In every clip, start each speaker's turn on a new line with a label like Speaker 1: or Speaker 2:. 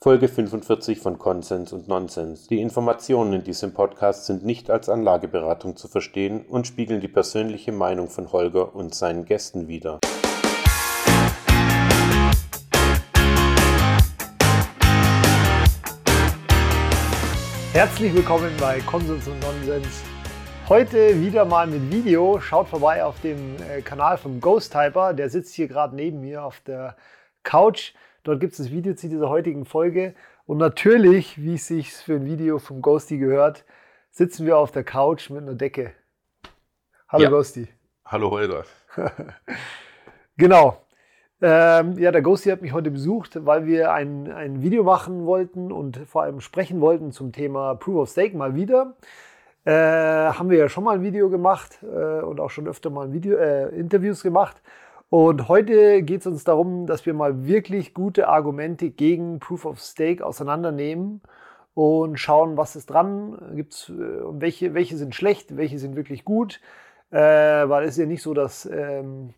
Speaker 1: Folge 45 von Konsens und Nonsens. Die Informationen in diesem Podcast sind nicht als Anlageberatung zu verstehen und spiegeln die persönliche Meinung von Holger und seinen Gästen wider.
Speaker 2: Herzlich willkommen bei Konsens und Nonsens. Heute wieder mal mit Video. Schaut vorbei auf dem äh, Kanal vom Ghost Typer. Der sitzt hier gerade neben mir auf der Couch. Dort gibt es das Video zu dieser heutigen Folge. Und natürlich, wie es sich für ein Video vom Ghosty gehört, sitzen wir auf der Couch mit einer Decke. Hallo
Speaker 1: Ja.
Speaker 2: Ghosty.
Speaker 1: Hallo Holger.
Speaker 2: Genau. Ähm, ja, der Ghosty hat mich heute besucht, weil wir ein, ein Video machen wollten und vor allem sprechen wollten zum Thema Proof of Stake mal wieder. Äh, haben wir ja schon mal ein Video gemacht äh, und auch schon öfter mal Video, äh, Interviews gemacht. Und heute geht es uns darum, dass wir mal wirklich gute Argumente gegen Proof of Stake auseinandernehmen und schauen, was ist dran, gibt's, äh, und welche, welche sind schlecht, welche sind wirklich gut. Äh, weil es ist ja nicht so, dass ähm,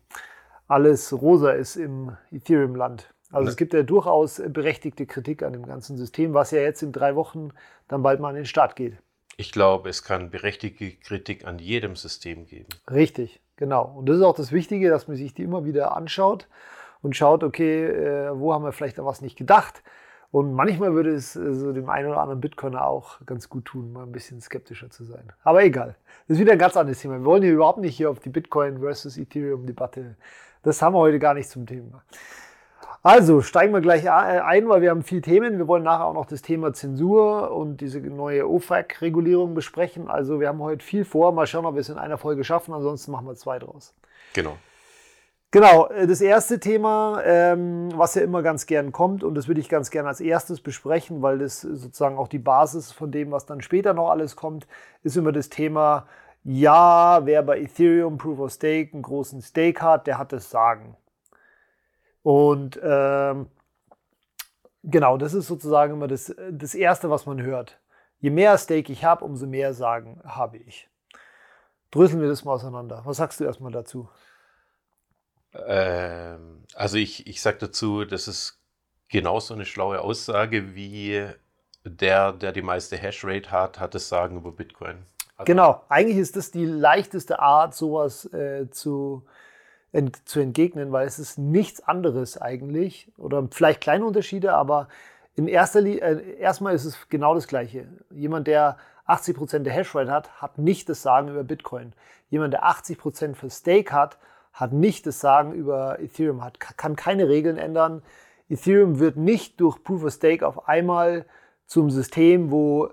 Speaker 2: alles rosa ist im Ethereum-Land. Also
Speaker 1: Ne.
Speaker 2: es gibt ja durchaus berechtigte Kritik an dem ganzen System, was ja jetzt in drei Wochen dann bald mal an den Start geht.
Speaker 1: Ich glaube, es kann berechtigte Kritik an jedem System geben.
Speaker 2: Richtig, genau. Und das ist auch das Wichtige, dass man sich die immer wieder anschaut und schaut, okay, äh, wo haben wir vielleicht an was nicht gedacht. Und manchmal würde es äh, so dem einen oder anderen Bitcoiner auch ganz gut tun, mal ein bisschen skeptischer zu sein. Aber egal. Das ist wieder ein ganz anderes Thema. Wir wollen hier überhaupt nicht hier auf die Bitcoin versus Ethereum Debatte. Das haben wir heute gar nicht zum Thema. Also steigen wir gleich ein, weil wir haben viele Themen. Wir wollen nachher auch noch das Thema Zensur und diese neue OFAC-Regulierung besprechen. Also wir haben heute viel vor. Mal schauen, ob wir es in einer Folge schaffen. Ansonsten machen wir zwei draus.
Speaker 1: Genau.
Speaker 2: Genau, äh, das erste Thema, ähm, was ja immer ganz gern kommt, und das würde ich ganz gern als erstes besprechen, weil das sozusagen auch die Basis von dem, was dann später noch alles kommt, ist immer das Thema, ja, wer bei Ethereum Proof of Stake einen großen Stake hat, der hat das Sagen. Und ähm, genau, das ist sozusagen immer das, das Erste, was man hört. Je mehr Stake ich habe, umso mehr Sagen habe ich. Dröseln wir das mal auseinander. Was sagst du erstmal dazu?
Speaker 1: Ähm, also ich, ich sage dazu, das ist genauso eine schlaue Aussage wie der, der die meiste Hashrate hat, hat das Sagen über Bitcoin. Also,
Speaker 2: Genau, eigentlich ist das die leichteste Art, sowas äh, zu, ent, zu entgegnen, weil es ist nichts anderes eigentlich. Oder vielleicht kleine Unterschiede, aber in erster Linie, äh, erstmal ist es genau das Gleiche. Jemand, der 80% der Hashrate hat, hat nicht das Sagen über Bitcoin. Jemand, der 80% für Stake hat, hat nicht das Sagen über Ethereum, hat, kann keine Regeln ändern. Ethereum wird nicht durch Proof of Stake auf einmal zum System, wo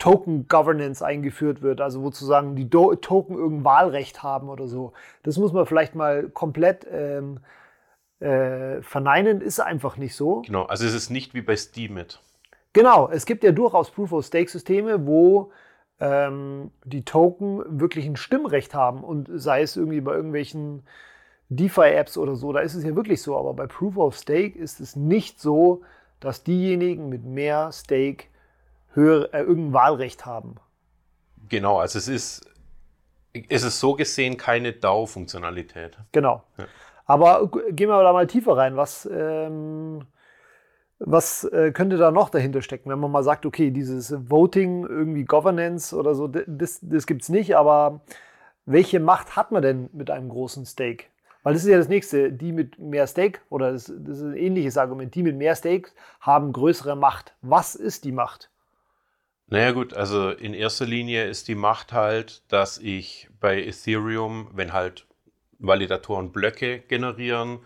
Speaker 2: Token Governance eingeführt wird, also wo sozusagen die Do Token irgendein Wahlrecht haben oder so. Das muss man vielleicht mal komplett ähm, äh, verneinen, ist einfach nicht so.
Speaker 1: Genau, also es ist nicht wie bei Steemit.
Speaker 2: Genau, es gibt ja durchaus Proof-of-Stake-Systeme, wo ähm, die Token wirklich ein Stimmrecht haben und sei es irgendwie bei irgendwelchen DeFi-Apps oder so, da ist es ja wirklich so, aber bei Proof-of-Stake ist es nicht so, dass diejenigen mit mehr Stake höher, äh, irgendein Wahlrecht haben.
Speaker 1: Genau, also es ist, es ist so gesehen keine DAO-Funktionalität.
Speaker 2: Genau.
Speaker 1: Ja.
Speaker 2: Aber gehen wir da mal tiefer rein. Was, ähm, was äh, könnte da noch dahinter stecken, wenn man mal sagt, okay, dieses Voting, irgendwie Governance oder so, das, das gibt es nicht, aber welche Macht hat man denn mit einem großen Stake? Weil das ist ja das nächste, die mit mehr Stake, oder das, das ist ein ähnliches Argument, die mit mehr Stake haben größere Macht. Was ist die Macht?
Speaker 1: Naja gut, also in erster Linie ist die Macht halt, dass ich bei Ethereum, wenn halt Validatoren Blöcke generieren,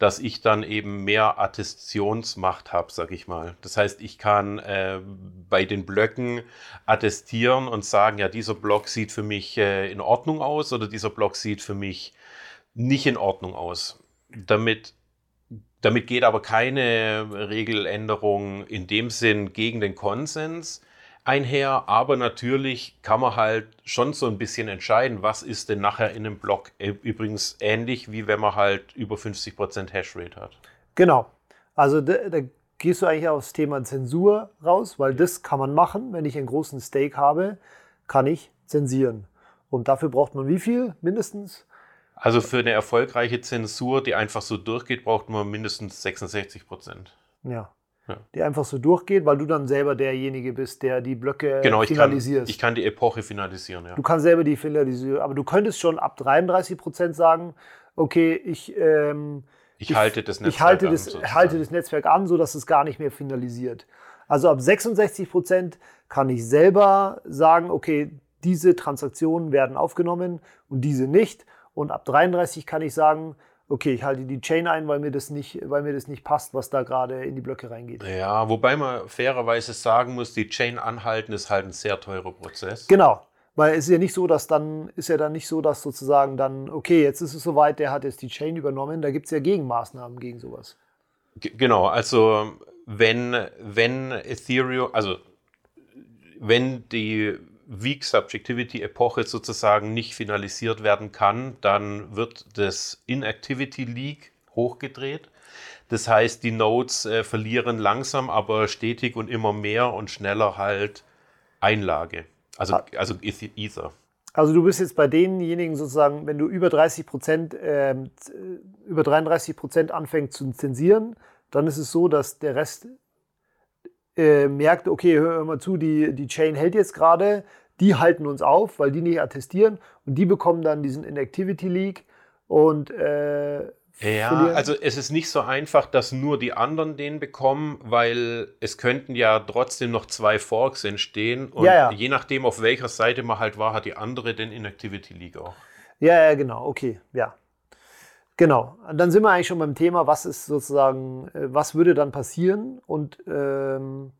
Speaker 1: dass ich dann eben mehr Attestationsmacht habe, sag ich mal. Das heißt, ich kann äh, bei den Blöcken attestieren und sagen, ja, dieser Block sieht für mich äh, in Ordnung aus oder dieser Block sieht für mich nicht in Ordnung aus. Damit damit geht aber keine Regeländerung in dem Sinn gegen den Konsens einher, aber natürlich kann man halt schon so ein bisschen entscheiden, was ist denn nachher in einem Block. Äh, Übrigens ähnlich wie wenn man halt über 50% Hashrate hat.
Speaker 2: Genau. Also da, da gehst du eigentlich aufs Thema Zensur raus, weil das kann man machen. Wenn ich einen großen Stake habe, kann ich zensieren. Und dafür braucht man wie viel? Mindestens?
Speaker 1: Also für eine erfolgreiche Zensur, die einfach so durchgeht, braucht man mindestens 66%.
Speaker 2: Ja.
Speaker 1: Ja.
Speaker 2: die einfach so durchgeht, weil du dann selber derjenige bist, der die Blöcke
Speaker 1: Genau, ich kann,
Speaker 2: finalisierst.
Speaker 1: ich kann die Epoche finalisieren, ja.
Speaker 2: Du kannst selber die finalisieren, aber du könntest schon ab 33 Prozent sagen, okay, ich, ähm,
Speaker 1: Ich halte das Netzwerk
Speaker 2: ich halte,
Speaker 1: an,
Speaker 2: das,
Speaker 1: sozusagen.
Speaker 2: halte das Netzwerk an, sodass es gar nicht mehr finalisiert. Also ab 66 Prozent kann ich selber sagen, okay, diese Transaktionen werden aufgenommen und diese nicht. Und ab 33 kann ich sagen, okay, ich halte die Chain ein, weil mir das nicht, weil mir das nicht passt, was da gerade in die Blöcke reingeht.
Speaker 1: Ja, wobei man fairerweise sagen muss, die Chain anhalten ist halt ein sehr teurer Prozess.
Speaker 2: Genau. Weil es ist ja nicht so, dass dann, ist ja dann nicht so, dass sozusagen dann, okay, jetzt ist es soweit, der hat jetzt die Chain übernommen, da gibt es ja Gegenmaßnahmen gegen sowas.
Speaker 1: G- Genau, also wenn, wenn Ethereum, also wenn die Weak Subjectivity Epoche sozusagen nicht finalisiert werden kann, dann wird das Inactivity Leak hochgedreht. Das heißt, die Nodes äh, verlieren langsam, aber stetig und immer mehr und schneller halt Einlage. Also,
Speaker 2: Ah.
Speaker 1: also Eth- Ether.
Speaker 2: Also du bist jetzt bei denjenigen sozusagen, wenn du über 30 Prozent, ähm, äh, über 33 Prozent anfängst zu zensieren, dann ist es so, dass der Rest äh, merkt, okay, hör, mal zu, die, die Chain hält jetzt gerade, die halten uns auf, weil die nicht attestieren und die bekommen dann diesen Inactivity Leak und äh,
Speaker 1: Ja,
Speaker 2: verlieren-
Speaker 1: also es ist nicht so einfach, dass nur die anderen den bekommen, weil es könnten ja trotzdem noch zwei Forks entstehen und
Speaker 2: Ja, ja.
Speaker 1: je nachdem, auf welcher Seite man halt war, hat die andere den Inactivity League auch.
Speaker 2: Ja, ja, genau, okay, ja. Genau. Und dann sind wir eigentlich schon beim Thema, was ist sozusagen, äh, was würde dann passieren? Und ähm,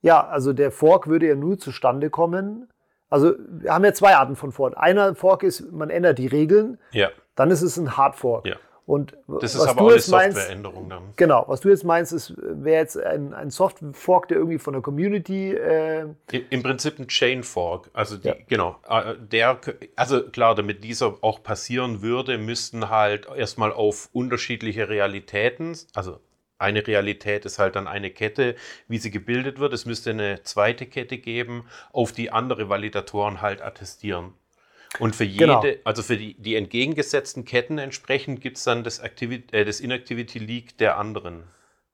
Speaker 2: ja, also der Fork würde ja nur zustande kommen. Also wir haben ja zwei Arten von Fork. Einer Fork ist, man ändert die Regeln,
Speaker 1: Ja,
Speaker 2: dann ist es ein Hard Fork.
Speaker 1: ja.
Speaker 2: Und
Speaker 1: Das ist
Speaker 2: was
Speaker 1: aber
Speaker 2: du
Speaker 1: auch eine Softwareänderung dann.
Speaker 2: genau, was du jetzt meinst, ist, wäre jetzt ein, ein Soft-Fork, der irgendwie von der Community äh,
Speaker 1: Im Prinzip ein Chain Fork. Also die,
Speaker 2: Ja.
Speaker 1: genau, äh, der, also klar, damit dieser auch passieren würde, müssten halt erstmal auf unterschiedliche Realitäten, also eine Realität ist halt dann eine Kette, wie sie gebildet wird. Es müsste eine zweite Kette geben, auf die andere Validatoren halt attestieren. Und für jede,
Speaker 2: Genau.
Speaker 1: also für die, die entgegengesetzten Ketten entsprechend gibt es dann das, äh, das Inactivity Leak der anderen.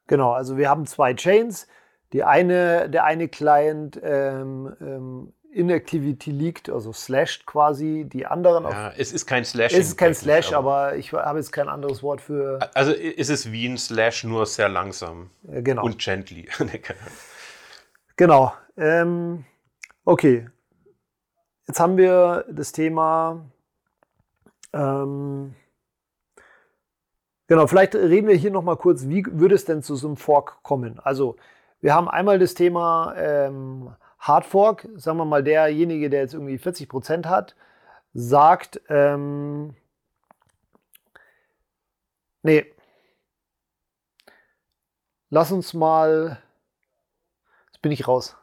Speaker 2: Genau, also wir haben zwei Chains. Die eine, der eine Client ähm, ähm, Inactivity liegt, also slashed quasi, die anderen auf.
Speaker 1: Ja, es ist kein Slash.
Speaker 2: es ist kein Slash, aber ich habe jetzt kein anderes Wort für.
Speaker 1: Also ist es wie ein Slash, nur sehr langsam
Speaker 2: Äh, genau.
Speaker 1: und gently.
Speaker 2: Genau. Ähm, okay. Jetzt haben wir das Thema. Ähm, genau, vielleicht reden wir hier nochmal kurz, wie würde es denn zu so einem Fork kommen? Also, wir haben einmal das Thema ähm, Hard Fork. Sagen wir mal, derjenige, der jetzt irgendwie 40 Prozent hat, sagt, ähm, nee, lass uns mal, jetzt bin ich raus.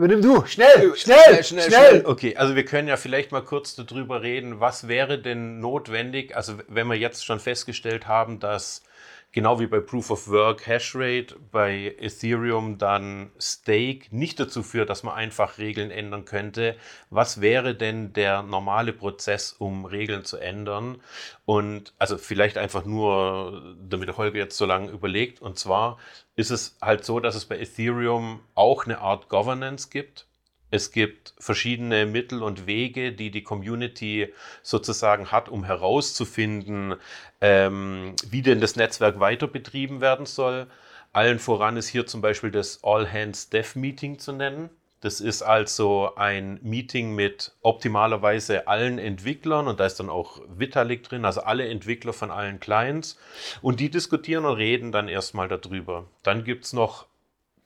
Speaker 2: Übernimm du, schnell, schnell, schnell.
Speaker 1: Okay, also wir können ja vielleicht mal kurz darüber reden, was wäre denn notwendig, also wenn wir jetzt schon festgestellt haben, dass genau wie bei Proof of Work Hashrate bei Ethereum dann Stake nicht dazu führt, dass man einfach Regeln ändern könnte. Was wäre denn der normale Prozess, um Regeln zu ändern? Und also vielleicht einfach nur, damit der Holger jetzt so lange überlegt. Und zwar ist es halt so, dass es bei Ethereum auch eine Art Governance gibt. Es gibt verschiedene Mittel und Wege, die die Community sozusagen hat, um herauszufinden, ähm, wie denn das Netzwerk weiter betrieben werden soll. Allen voran ist hier zum Beispiel das All Hands Dev Meeting zu nennen. Das ist also ein Meeting mit optimalerweise allen Entwicklern und da ist dann auch Vitalik drin, also alle Entwickler von allen Clients. Und die diskutieren und reden dann erstmal darüber. Dann gibt es noch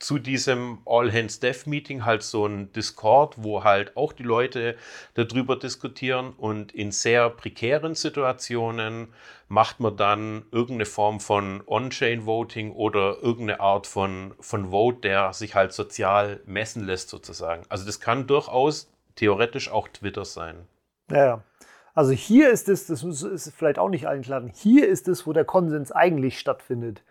Speaker 1: zu diesem All Hands Dev Meeting halt so ein Discord, wo halt auch die Leute darüber diskutieren und in sehr prekären Situationen macht man dann irgendeine Form von On-Chain Voting oder irgendeine Art von, von Vote, der sich halt sozial messen lässt sozusagen. Also das kann durchaus theoretisch auch Twitter sein.
Speaker 2: Ja, ja. Also hier ist es, das ist vielleicht auch nicht allen klar, hier ist es, wo der Konsens eigentlich stattfindet.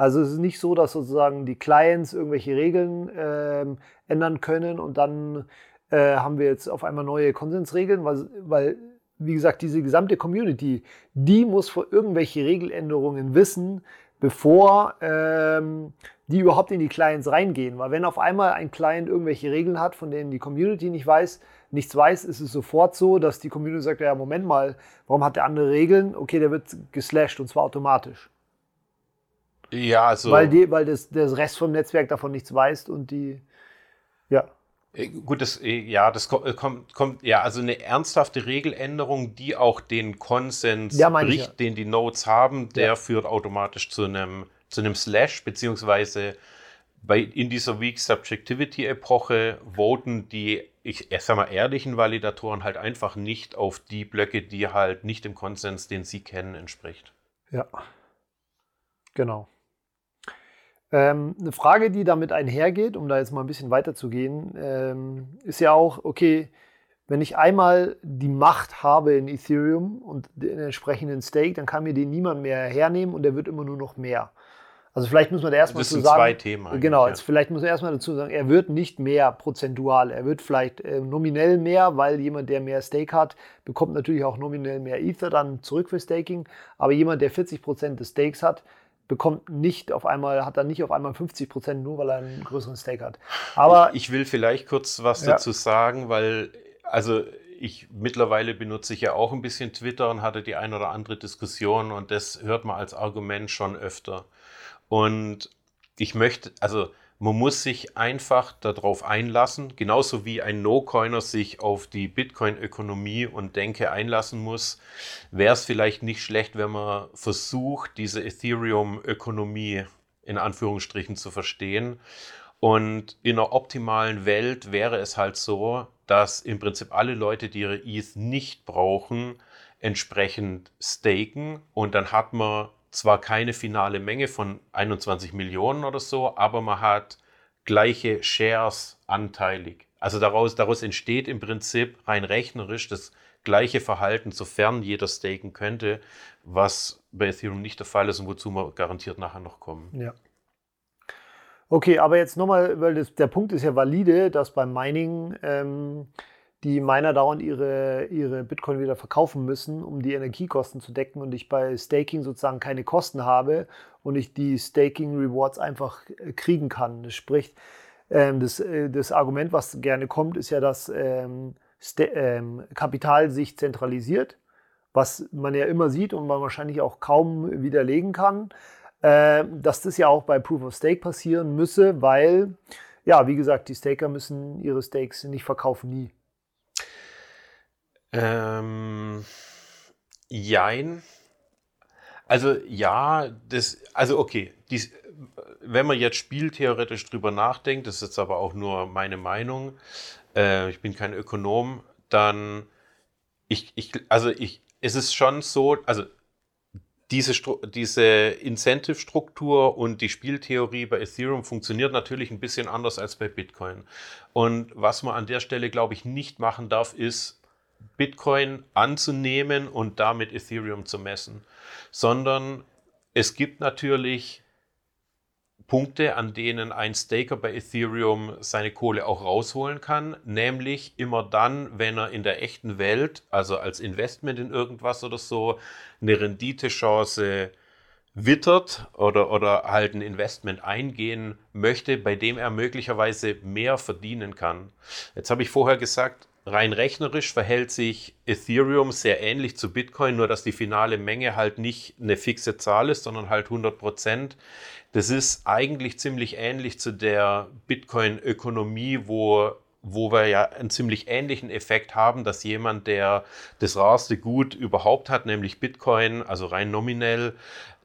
Speaker 2: Also es ist nicht so, dass sozusagen die Clients irgendwelche Regeln ähm, ändern können und dann äh, haben wir jetzt auf einmal neue Konsensregeln, weil, weil, wie gesagt, diese gesamte Community, die muss vor irgendwelche Regeländerungen wissen, bevor ähm, die überhaupt in die Clients reingehen. Weil wenn auf einmal ein Client irgendwelche Regeln hat, von denen die Community nicht weiß, nichts weiß, ist es sofort so, dass die Community sagt, ja, Moment mal, warum hat der andere Regeln? Okay, der wird geslasht und zwar automatisch.
Speaker 1: Ja, also.
Speaker 2: Weil, die, weil das, das Rest vom Netzwerk davon nichts weiß und die, ja.
Speaker 1: Äh, gut, das, äh, ja, das kommt, kommt, kommt, ja, also eine ernsthafte Regeländerung, die auch den Konsens
Speaker 2: Ja,
Speaker 1: bricht,
Speaker 2: ja.
Speaker 1: den die Nodes haben, der
Speaker 2: Ja.
Speaker 1: führt automatisch zu einem, zu einem Slash, beziehungsweise bei, in dieser Weak Subjectivity Epoche voten die, ich, ich sag mal, ehrlichen Validatoren halt einfach nicht auf die Blöcke, die halt nicht dem Konsens, den sie kennen, entspricht.
Speaker 2: Ja, genau. Ähm, eine Frage, die damit einhergeht, um da jetzt mal ein bisschen weiterzugehen, ähm, ist ja auch, okay, wenn ich einmal die Macht habe in Ethereum und den entsprechenden Stake, dann kann mir den niemand mehr hernehmen und der wird immer nur noch mehr. Also vielleicht muss man da erstmal
Speaker 1: Das
Speaker 2: zu
Speaker 1: sind
Speaker 2: sagen,
Speaker 1: zwei Themen
Speaker 2: Genau,
Speaker 1: ja.
Speaker 2: jetzt vielleicht muss man erstmal dazu sagen, er wird nicht mehr prozentual, er wird vielleicht äh, nominell mehr, weil jemand, der mehr Stake hat, bekommt natürlich auch nominell mehr Ether dann zurück für Staking, aber jemand, der 40% des Stakes hat, bekommt nicht auf einmal, hat dann nicht auf einmal 50% nur, weil er einen größeren Stake hat. Aber
Speaker 1: ich, ich will vielleicht kurz was
Speaker 2: Ja.
Speaker 1: dazu sagen, weil, also ich mittlerweile benutze ich ja auch ein bisschen Twitter und hatte die ein oder andere Diskussion und das hört man als Argument schon öfter. Und ich möchte, also man muss sich einfach darauf einlassen, genauso wie ein No-Coiner sich auf die Bitcoin-Ökonomie und Denke einlassen muss, wäre es vielleicht nicht schlecht, wenn man versucht, diese Ethereum-Ökonomie in Anführungsstrichen zu verstehen. Und in einer optimalen Welt wäre es halt so, dass im Prinzip alle Leute, die ihre ETH nicht brauchen, entsprechend staken und dann hat man zwar keine finale Menge von 21 Millionen oder so, aber man hat gleiche Shares anteilig. Also daraus, daraus entsteht im Prinzip rein rechnerisch das gleiche Verhalten, sofern jeder staken könnte, was bei Ethereum nicht der Fall ist und wozu wir garantiert nachher noch kommen.
Speaker 2: Ja. Okay, aber jetzt nochmal, weil das, der Punkt ist ja valide, dass beim Mining ähm, die Miner dauernd ihre, ihre Bitcoin wieder verkaufen müssen, um die Energiekosten zu decken und ich bei Staking sozusagen keine Kosten habe und ich die Staking Rewards einfach äh, kriegen kann. Das spricht, ähm, das, äh, das Argument, was gerne kommt, ist ja, dass ähm, ähm, Kapital sich zentralisiert, was man ja immer sieht und man wahrscheinlich auch kaum widerlegen kann dass das ja auch bei Proof of Stake passieren müsse, weil, ja, wie gesagt, die Staker müssen ihre Stakes nicht verkaufen, nie.
Speaker 1: Ähm, jein. Also ja, das, also okay, dies, wenn man jetzt spieltheoretisch drüber nachdenkt, das ist jetzt aber auch nur meine Meinung, äh, ich bin kein Ökonom, dann ich, ich, also ich, es ist schon so, also diese, diese Incentive-Struktur und die Spieltheorie bei Ethereum funktioniert natürlich ein bisschen anders als bei Bitcoin. Und was man an der Stelle, glaube ich, nicht machen darf, ist Bitcoin anzunehmen und damit Ethereum zu messen, sondern es gibt natürlich Punkte, an denen ein Staker bei Ethereum seine Kohle auch rausholen kann, nämlich immer dann, wenn er in der echten Welt, also als Investment in irgendwas oder so, eine Renditechance wittert oder, oder halt ein Investment eingehen möchte, bei dem er möglicherweise mehr verdienen kann. Jetzt habe ich vorher gesagt, rein rechnerisch verhält sich Ethereum sehr ähnlich zu Bitcoin, nur dass die finale Menge halt nicht eine fixe Zahl ist, sondern halt 100 Prozent. Das ist eigentlich ziemlich ähnlich zu der Bitcoin-Ökonomie, wo, wo wir ja einen ziemlich ähnlichen Effekt haben, dass jemand, der das rarste Gut überhaupt hat, nämlich Bitcoin, also rein nominell,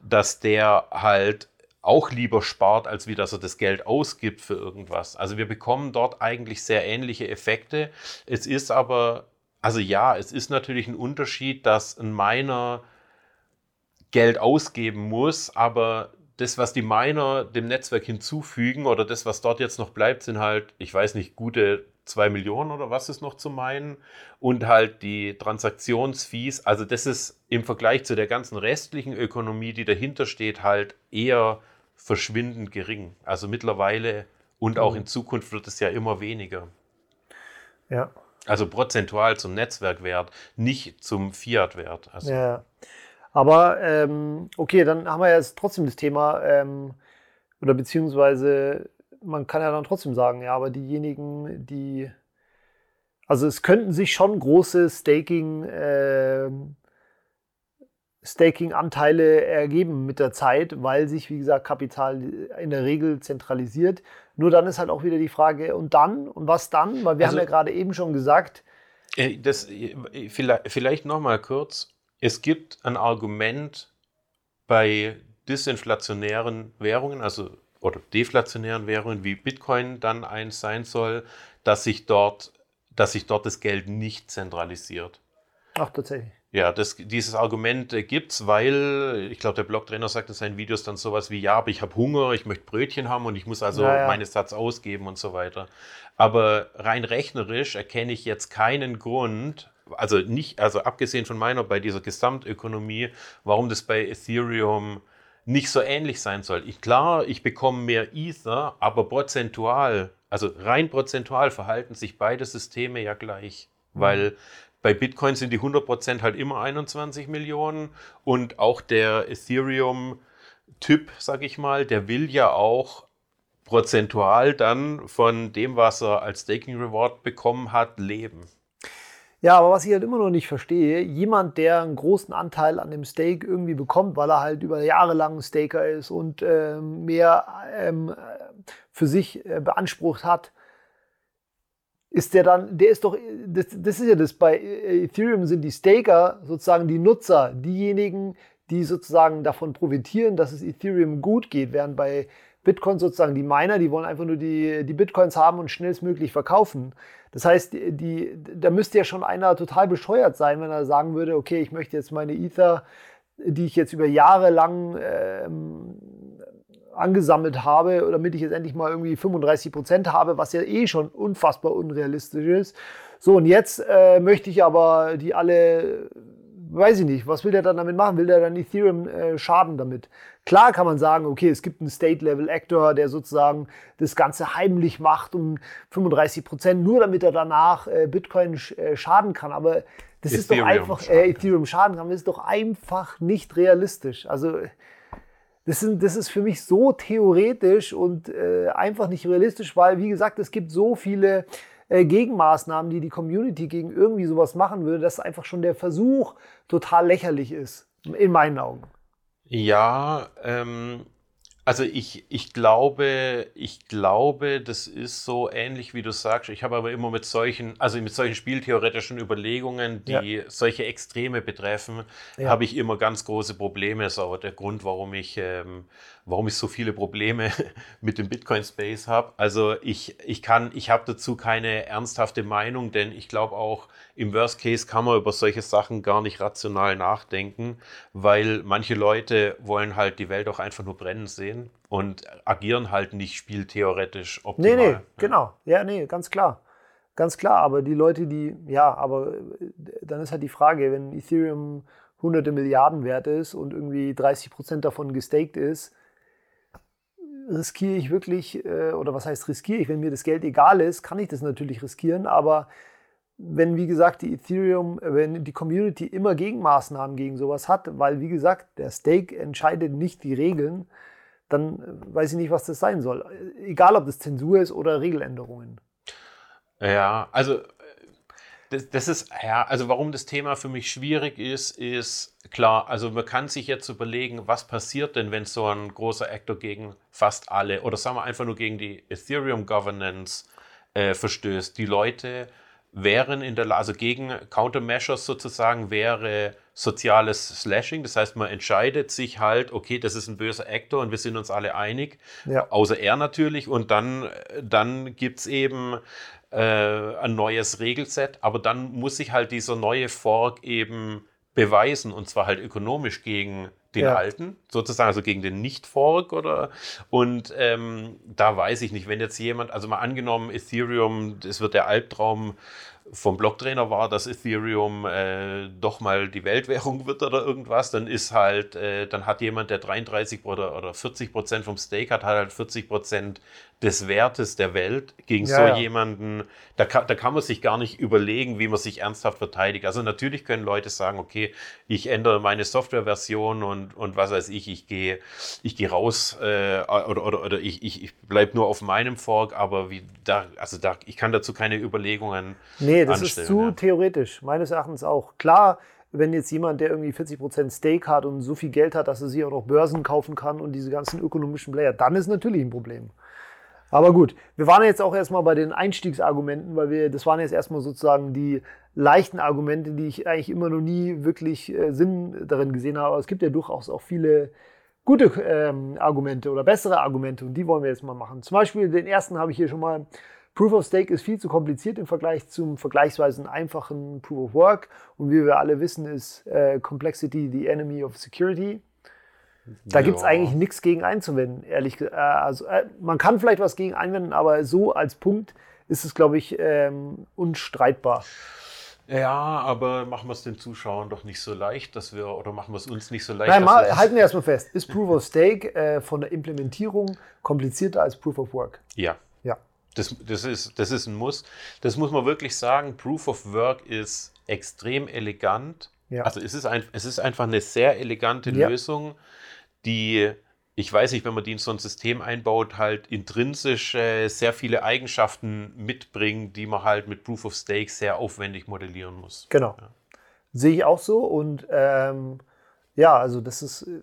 Speaker 1: dass der halt auch lieber spart, als wie dass er das Geld ausgibt für irgendwas. Also wir bekommen dort eigentlich sehr ähnliche Effekte. Es ist aber, also ja, es ist natürlich ein Unterschied, dass ein Miner Geld ausgeben muss, aber das, was die Miner dem Netzwerk hinzufügen oder das, was dort jetzt noch bleibt, sind halt, ich weiß nicht, gute 2 Millionen oder was ist noch zu meinen und halt die Transaktionsfees. Also das ist im Vergleich zu der ganzen restlichen Ökonomie, die dahinter steht, halt eher verschwindend gering. Also mittlerweile und auch
Speaker 2: Mhm.
Speaker 1: in Zukunft wird es ja immer weniger.
Speaker 2: Ja.
Speaker 1: Also prozentual zum Netzwerkwert, nicht zum Fiat-Wert. Also,
Speaker 2: ja. Aber ähm, okay, dann haben wir jetzt trotzdem das Thema, ähm, oder beziehungsweise man kann ja dann trotzdem sagen, ja, aber diejenigen, die, also es könnten sich schon große Staking, äh, Staking-Anteile ergeben mit der Zeit, weil sich, wie gesagt, Kapital in der Regel zentralisiert. Nur dann ist halt auch wieder die Frage, und dann? Und was dann? Weil wir also, haben ja gerade eben schon gesagt.
Speaker 1: Äh, das, äh, vielleicht vielleicht nochmal kurz. Es gibt ein Argument bei disinflationären Währungen, also oder deflationären Währungen wie Bitcoin dann eins sein soll, dass sich dort, dass sich dort das Geld nicht zentralisiert.
Speaker 2: Ach, tatsächlich.
Speaker 1: Ja, das, dieses Argument äh, gibt es, weil, ich glaube, der Blogtrainer sagt in seinen Videos dann sowas wie, ja, aber ich habe Hunger, ich möchte Brötchen haben und ich muss also ja, ja. meine Satz ausgeben und so weiter. Aber rein rechnerisch erkenne ich jetzt keinen Grund, also nicht, also abgesehen von meiner bei dieser Gesamtökonomie, warum das bei Ethereum nicht so ähnlich sein soll. Ich, klar, ich bekomme mehr Ether, aber prozentual, also rein prozentual verhalten sich beide Systeme ja gleich, mhm. weil bei Bitcoin sind die 100% halt immer 21 Millionen und auch der Ethereum-Typ, sag ich mal, der will ja auch prozentual dann von dem, was er als Staking Reward bekommen hat, leben.
Speaker 2: Ja, aber was ich halt immer noch nicht verstehe, jemand, der einen großen Anteil an dem Stake irgendwie bekommt, weil er halt über Jahre lang Staker ist und äh, mehr ähm, für sich äh, beansprucht hat, ist der dann, der ist doch, das, das ist ja das, bei Ethereum sind die Staker sozusagen die Nutzer, diejenigen, die sozusagen davon profitieren, dass es Ethereum gut geht, während bei Bitcoin sozusagen die Miner, die wollen einfach nur die, die Bitcoins haben und schnellstmöglich verkaufen. Das heißt, die, die, da müsste ja schon einer total bescheuert sein, wenn er sagen würde, okay, ich möchte jetzt meine Ether, die ich jetzt über Jahre lang ähm, angesammelt habe, damit ich jetzt endlich mal irgendwie 35 Prozent habe, was ja eh schon unfassbar unrealistisch ist. So, und jetzt äh, möchte ich aber die alle, weiß ich nicht, was will der dann damit machen? Will der dann Ethereum äh, schaden damit? Klar kann man sagen, okay, es gibt einen State-Level-Actor, der sozusagen das Ganze heimlich macht um 35 Prozent, nur damit er danach äh, Bitcoin sch äh, schaden kann. Aber das Ethereum ist doch einfach, äh, Ethereum schaden kann, das ist doch einfach nicht realistisch. Also, das, sind, das ist für mich so theoretisch und äh, einfach nicht realistisch, weil, wie gesagt, es gibt so viele äh, Gegenmaßnahmen, die die Community gegen irgendwie sowas machen würde, dass einfach schon der Versuch total lächerlich ist, in meinen Augen.
Speaker 1: Ja, ähm, also ich, ich glaube, ich glaube, das ist so ähnlich wie du sagst. Ich habe aber immer mit solchen, also mit solchen spieltheoretischen Überlegungen, die ja. solche Extreme betreffen, ja. habe ich immer ganz große Probleme. Das ist auch der Grund, warum ich, ähm, warum ich so viele Probleme mit dem Bitcoin-Space habe. Also ich, ich kann, ich habe dazu keine ernsthafte Meinung, denn ich glaube auch, im Worst Case kann man über solche Sachen gar nicht rational nachdenken, weil manche Leute wollen halt die Welt auch einfach nur brennen sehen und agieren halt nicht spieltheoretisch optimal.
Speaker 2: Nee, nee, genau. Ja, nee, ganz klar. Ganz klar, aber die Leute, die, ja, aber äh, dann ist halt die Frage, wenn Ethereum hunderte Milliarden wert ist und irgendwie 30 Prozent davon gestaked ist, riskiere ich wirklich, äh, oder was heißt riskiere ich, wenn mir das Geld egal ist, kann ich das natürlich riskieren, aber wenn, wie gesagt, die Ethereum, wenn die Community immer Gegenmaßnahmen gegen sowas hat, weil, wie gesagt, der Stake entscheidet nicht die Regeln, dann äh, weiß ich nicht, was das sein soll. Egal, ob das Zensur ist oder Regeländerungen.
Speaker 1: Ja, also äh, das, das, ist, ja, also warum das Thema für mich schwierig ist, ist klar, also man kann sich jetzt überlegen, was passiert denn, wenn so ein großer Actor gegen fast alle oder sagen wir einfach nur gegen die Ethereum Governance äh, verstößt. Die Leute wären in der, also gegen Countermeasures sozusagen wäre soziales Slashing. Das heißt, man entscheidet sich halt, okay, das ist ein böser Actor und wir sind uns alle einig, ja. außer er natürlich. Und dann, dann gibt es eben äh, ein neues Regelset, aber dann muss sich halt dieser neue Fork eben beweisen und zwar halt ökonomisch gegen den ja. alten, sozusagen, also gegen den Nicht-Fork oder und ähm, da weiß ich nicht, wenn jetzt jemand, also mal angenommen, Ethereum, das wird der Albtraum vom Blocktrainer war, dass Ethereum äh, doch mal die Weltwährung wird oder irgendwas, dann ist halt, äh, dann hat jemand, der 33 oder, oder 40 Prozent vom Stake hat, hat halt 40 Prozent des Wertes der Welt gegen
Speaker 2: Ja,
Speaker 1: so
Speaker 2: ja.
Speaker 1: jemanden, da kann, da kann man sich gar nicht überlegen, wie man sich ernsthaft verteidigt. Also natürlich können Leute sagen, okay, ich ändere meine Softwareversion und, und was weiß ich, ich gehe ich gehe raus äh, oder, oder, oder ich, ich, ich bleibe nur auf meinem Fork, aber wie da, also da, ich kann dazu keine Überlegungen
Speaker 2: Nee, das ist zu
Speaker 1: ja.
Speaker 2: theoretisch, meines Erachtens auch. Klar, wenn jetzt jemand, der irgendwie 40% Stake hat und so viel Geld hat, dass er sich auch noch Börsen kaufen kann und diese ganzen ökonomischen Player, dann ist natürlich ein Problem. Aber gut, wir waren jetzt auch erstmal bei den Einstiegsargumenten, weil wir, das waren jetzt erstmal sozusagen die leichten Argumente, die ich eigentlich immer noch nie wirklich äh, Sinn darin gesehen habe. Aber es gibt ja durchaus auch viele gute ähm, Argumente oder bessere Argumente und die wollen wir jetzt mal machen. Zum Beispiel den ersten habe ich hier schon mal. Proof of Stake ist viel zu kompliziert im Vergleich zum vergleichsweise einfachen Proof of Work. Und wie wir alle wissen, ist äh, Complexity the enemy of security. Da gibt es eigentlich nichts gegen einzuwenden, ehrlich gesagt. Äh, also, äh, man kann vielleicht was gegen einwenden, aber so als Punkt ist es, glaube ich, ähm, unstreitbar.
Speaker 1: Ja, aber machen wir es den Zuschauern doch nicht so leicht, dass wir, oder machen wir es uns nicht so leicht,
Speaker 2: Nein,
Speaker 1: dass
Speaker 2: mal,
Speaker 1: wir,
Speaker 2: halten wir erstmal fest. Ist Proof of Stake äh, von der Implementierung komplizierter als Proof of Work?
Speaker 1: Ja,
Speaker 2: Ja.
Speaker 1: das, das, ist, das ist ein Muss. Das muss man wirklich sagen. Proof of Work ist extrem elegant.
Speaker 2: Ja.
Speaker 1: Also es ist, ein, es ist einfach eine sehr elegante
Speaker 2: Ja.
Speaker 1: Lösung, die, ich weiß nicht, wenn man die in so ein System einbaut, halt intrinsisch äh, sehr viele Eigenschaften mitbringt, die man halt mit Proof of Stake sehr aufwendig modellieren muss.
Speaker 2: Genau. Sehe ich auch so. Und ähm, ja, also das ist, äh,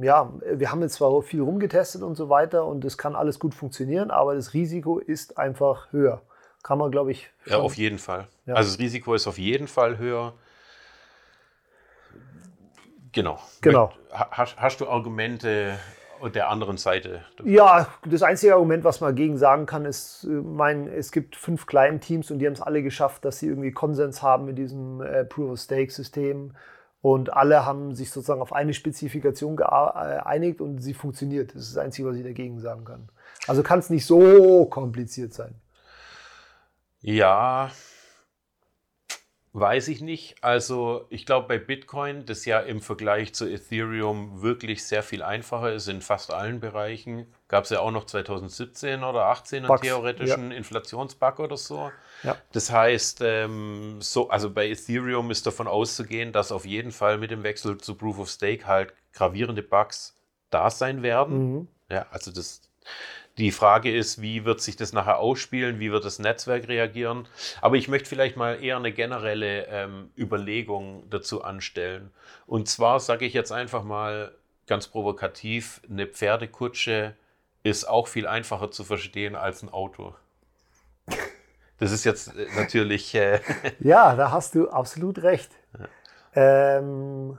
Speaker 2: ja, wir haben jetzt zwar viel rumgetestet und so weiter und es kann alles gut funktionieren, aber das Risiko ist einfach höher. Kann man, glaube ich,
Speaker 1: Ja, auf jeden Fall.
Speaker 2: Ja.
Speaker 1: Also das Risiko ist auf jeden Fall höher. Genau.
Speaker 2: Genau.
Speaker 1: Ha- Hast, hast du Argumente der anderen Seite?
Speaker 2: Ja, das einzige Argument, was man dagegen sagen kann, ist, äh, mein, es gibt fünf kleinen Teams und die haben es alle geschafft, dass sie irgendwie Konsens haben in diesem äh, Proof-of-Stake-System. Und alle haben sich sozusagen auf eine Spezifikation geeinigt und sie funktioniert. Das ist das Einzige, was ich dagegen sagen kann. Also kann es nicht so kompliziert sein.
Speaker 1: Ja, weiß ich nicht. Also ich glaube bei Bitcoin, das ja im Vergleich zu Ethereum wirklich sehr viel einfacher ist in fast allen Bereichen, gab es ja auch noch 2017 oder 18 einen
Speaker 2: Bugs,
Speaker 1: theoretischen Inflationsbug oder so.
Speaker 2: Ja.
Speaker 1: Das heißt, ähm, so, also bei Ethereum ist davon auszugehen, dass auf jeden Fall mit dem Wechsel zu Proof of Stake halt gravierende Bugs da sein werden.
Speaker 2: Mhm.
Speaker 1: Ja, also das, die Frage ist, wie wird sich das nachher ausspielen, wie wird das Netzwerk reagieren. Aber ich möchte vielleicht mal eher eine generelle ähm, Überlegung dazu anstellen. Und zwar sage ich jetzt einfach mal ganz provokativ, eine Pferdekutsche ist auch viel einfacher zu verstehen als ein Auto. Das ist jetzt äh, natürlich, äh,
Speaker 2: Ja, da hast du absolut recht. Ähm,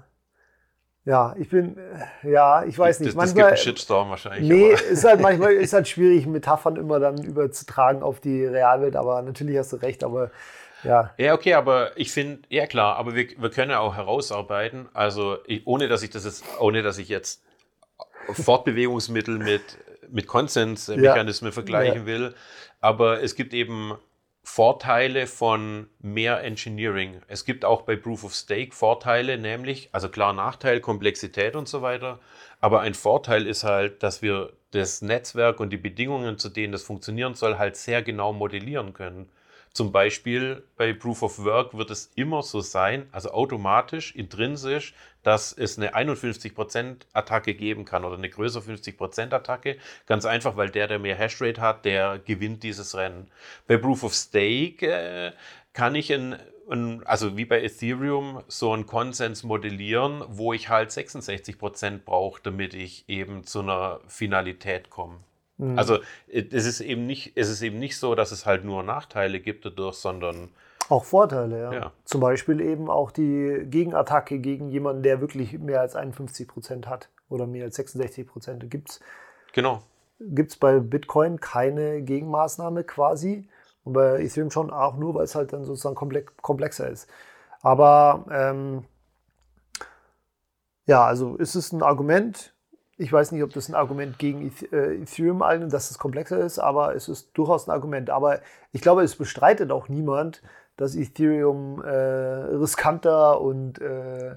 Speaker 2: ja, ich bin, äh, ja, ich weiß nicht.
Speaker 1: das, das gibt
Speaker 2: manchmal,
Speaker 1: einen Shitstorm wahrscheinlich.
Speaker 2: Nee,
Speaker 1: aber-
Speaker 2: ist halt manchmal ist halt schwierig, Metaphern immer dann überzutragen auf die Realwelt, aber natürlich hast du recht, aber ja.
Speaker 1: Ja, okay, aber ich finde, ja klar, aber wir, wir können ja auch herausarbeiten, also ich, ohne dass ich das jetzt, ohne dass ich jetzt Fortbewegungsmittel mit, mit Konsensmechanismen vergleichen
Speaker 2: Ja.
Speaker 1: will, aber es gibt eben Vorteile von mehr Engineering. Es gibt auch bei Proof of Stake Vorteile, nämlich, also klar Nachteil, Komplexität und so weiter, aber ein Vorteil ist halt, dass wir das Netzwerk und die Bedingungen, zu denen das funktionieren soll, halt sehr genau modellieren können. Zum Beispiel bei Proof of Work wird es immer so sein, also automatisch, intrinsisch, dass es eine 51% Attacke geben kann oder eine größere 50% Attacke. Ganz einfach, weil der, der mehr Hashrate hat, der gewinnt dieses Rennen. Bei Proof of Stake äh, kann ich ein, also wie bei Ethereum, so einen Konsens modellieren, wo ich halt 66% brauche, damit ich eben zu einer Finalität komme.
Speaker 2: Mhm.
Speaker 1: Also es ist eben nicht, es ist eben nicht so, dass es halt nur Nachteile gibt dadurch, sondern
Speaker 2: Auch Vorteile, ja.
Speaker 1: Ja.
Speaker 2: Zum Beispiel eben auch die Gegenattacke gegen jemanden, der wirklich mehr als 51 Prozent hat oder mehr als 66 Prozent. Gibt
Speaker 1: genau.
Speaker 2: es bei Bitcoin keine Gegenmaßnahme quasi und bei Ethereum schon auch nur, weil es halt dann sozusagen komplex, komplexer ist. Aber ähm, ja, also ist es ein Argument. Ich weiß nicht, ob das ein Argument gegen äh, Ethereum allen, dass es komplexer ist, aber es ist durchaus ein Argument. Aber ich glaube, es bestreitet auch niemand, dass Ethereum äh, riskanter und äh,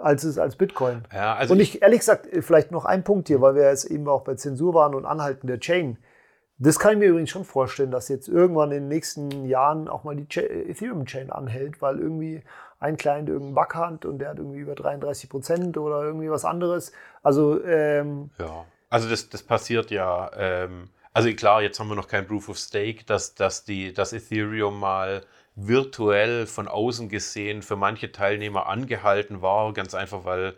Speaker 2: als es als Bitcoin.
Speaker 1: Ja, also
Speaker 2: Und ich ehrlich gesagt, äh, vielleicht noch ein Punkt hier, weil wir jetzt eben auch bei Zensur waren und Anhalten der Chain. Das kann ich mir übrigens schon vorstellen, dass jetzt irgendwann in den nächsten Jahren auch mal die Ethereum-Chain anhält, weil irgendwie ein Client irgendeinen Bug hat und der hat irgendwie über 33 Prozent oder irgendwie was anderes. Also ähm,
Speaker 1: ja, also das, das passiert ja. Ähm, also klar, jetzt haben wir noch kein Proof of Stake, dass, dass, die, dass Ethereum mal virtuell von außen gesehen für manche Teilnehmer angehalten war, ganz einfach, weil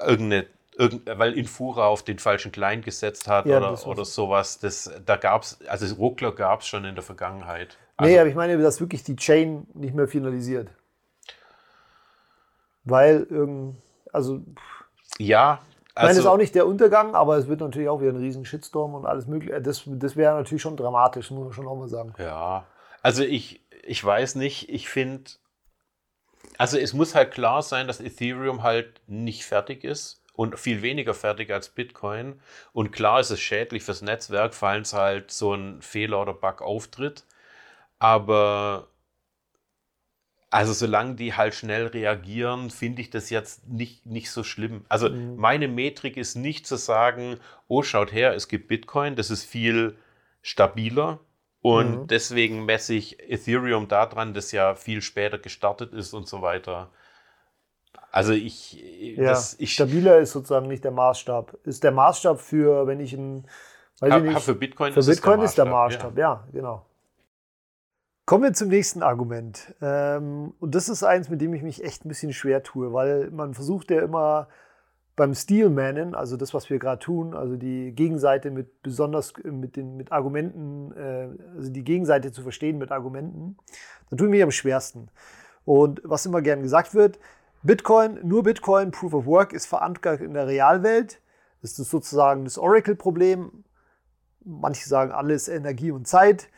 Speaker 1: irgendeine weil Infura auf den falschen Client gesetzt hat ja, oder, oder sowas. Das, da gab es, also Ruckler gab es schon in der Vergangenheit.
Speaker 2: Also, nee, aber ich meine, dass wirklich die Chain nicht mehr finalisiert. Weil irgend, also.
Speaker 1: Ja. Also,
Speaker 2: ich meine, das ist also auch nicht der Untergang, aber es wird natürlich auch wieder ein riesen Shitstorm und alles mögliche. Das, das wäre natürlich schon dramatisch, muss man schon auch mal sagen.
Speaker 1: Ja, also ich, ich weiß nicht, ich finde, also es muss halt klar sein, dass Ethereum halt nicht fertig ist und viel weniger fertig als Bitcoin. Und klar ist es schädlich fürs Netzwerk, falls halt so ein Fehler oder Bug auftritt. Aber also solange die halt schnell reagieren, finde ich das jetzt nicht, nicht so schlimm. Also mhm. meine Metrik ist nicht zu sagen, oh, schaut her, es gibt Bitcoin, das ist viel stabiler. Und mhm. deswegen messe ich Ethereum daran, das ja viel später gestartet ist und so weiter. Also ich,
Speaker 2: ja, das, ich stabiler ist sozusagen nicht der Maßstab. Ist der Maßstab für, wenn ich ein, weiß ich nicht,
Speaker 1: für Bitcoin,
Speaker 2: für ist, Bitcoin ist der Maßstab, ja. ja, genau. Kommen wir zum nächsten Argument. Ähm, und das ist eins, mit dem ich mich echt ein bisschen schwer tue, weil man versucht ja immer beim Steelmannen, also das, was wir gerade tun, also die Gegenseite mit besonders mit den mit Argumenten, äh, also die Gegenseite zu verstehen mit Argumenten, dann ich mich am schwersten. Und was immer gern gesagt wird, Bitcoin, nur Bitcoin, Proof of Work ist verankert in der Realwelt. Das ist sozusagen das Oracle-Problem. Manche sagen alles Energie und Zeit.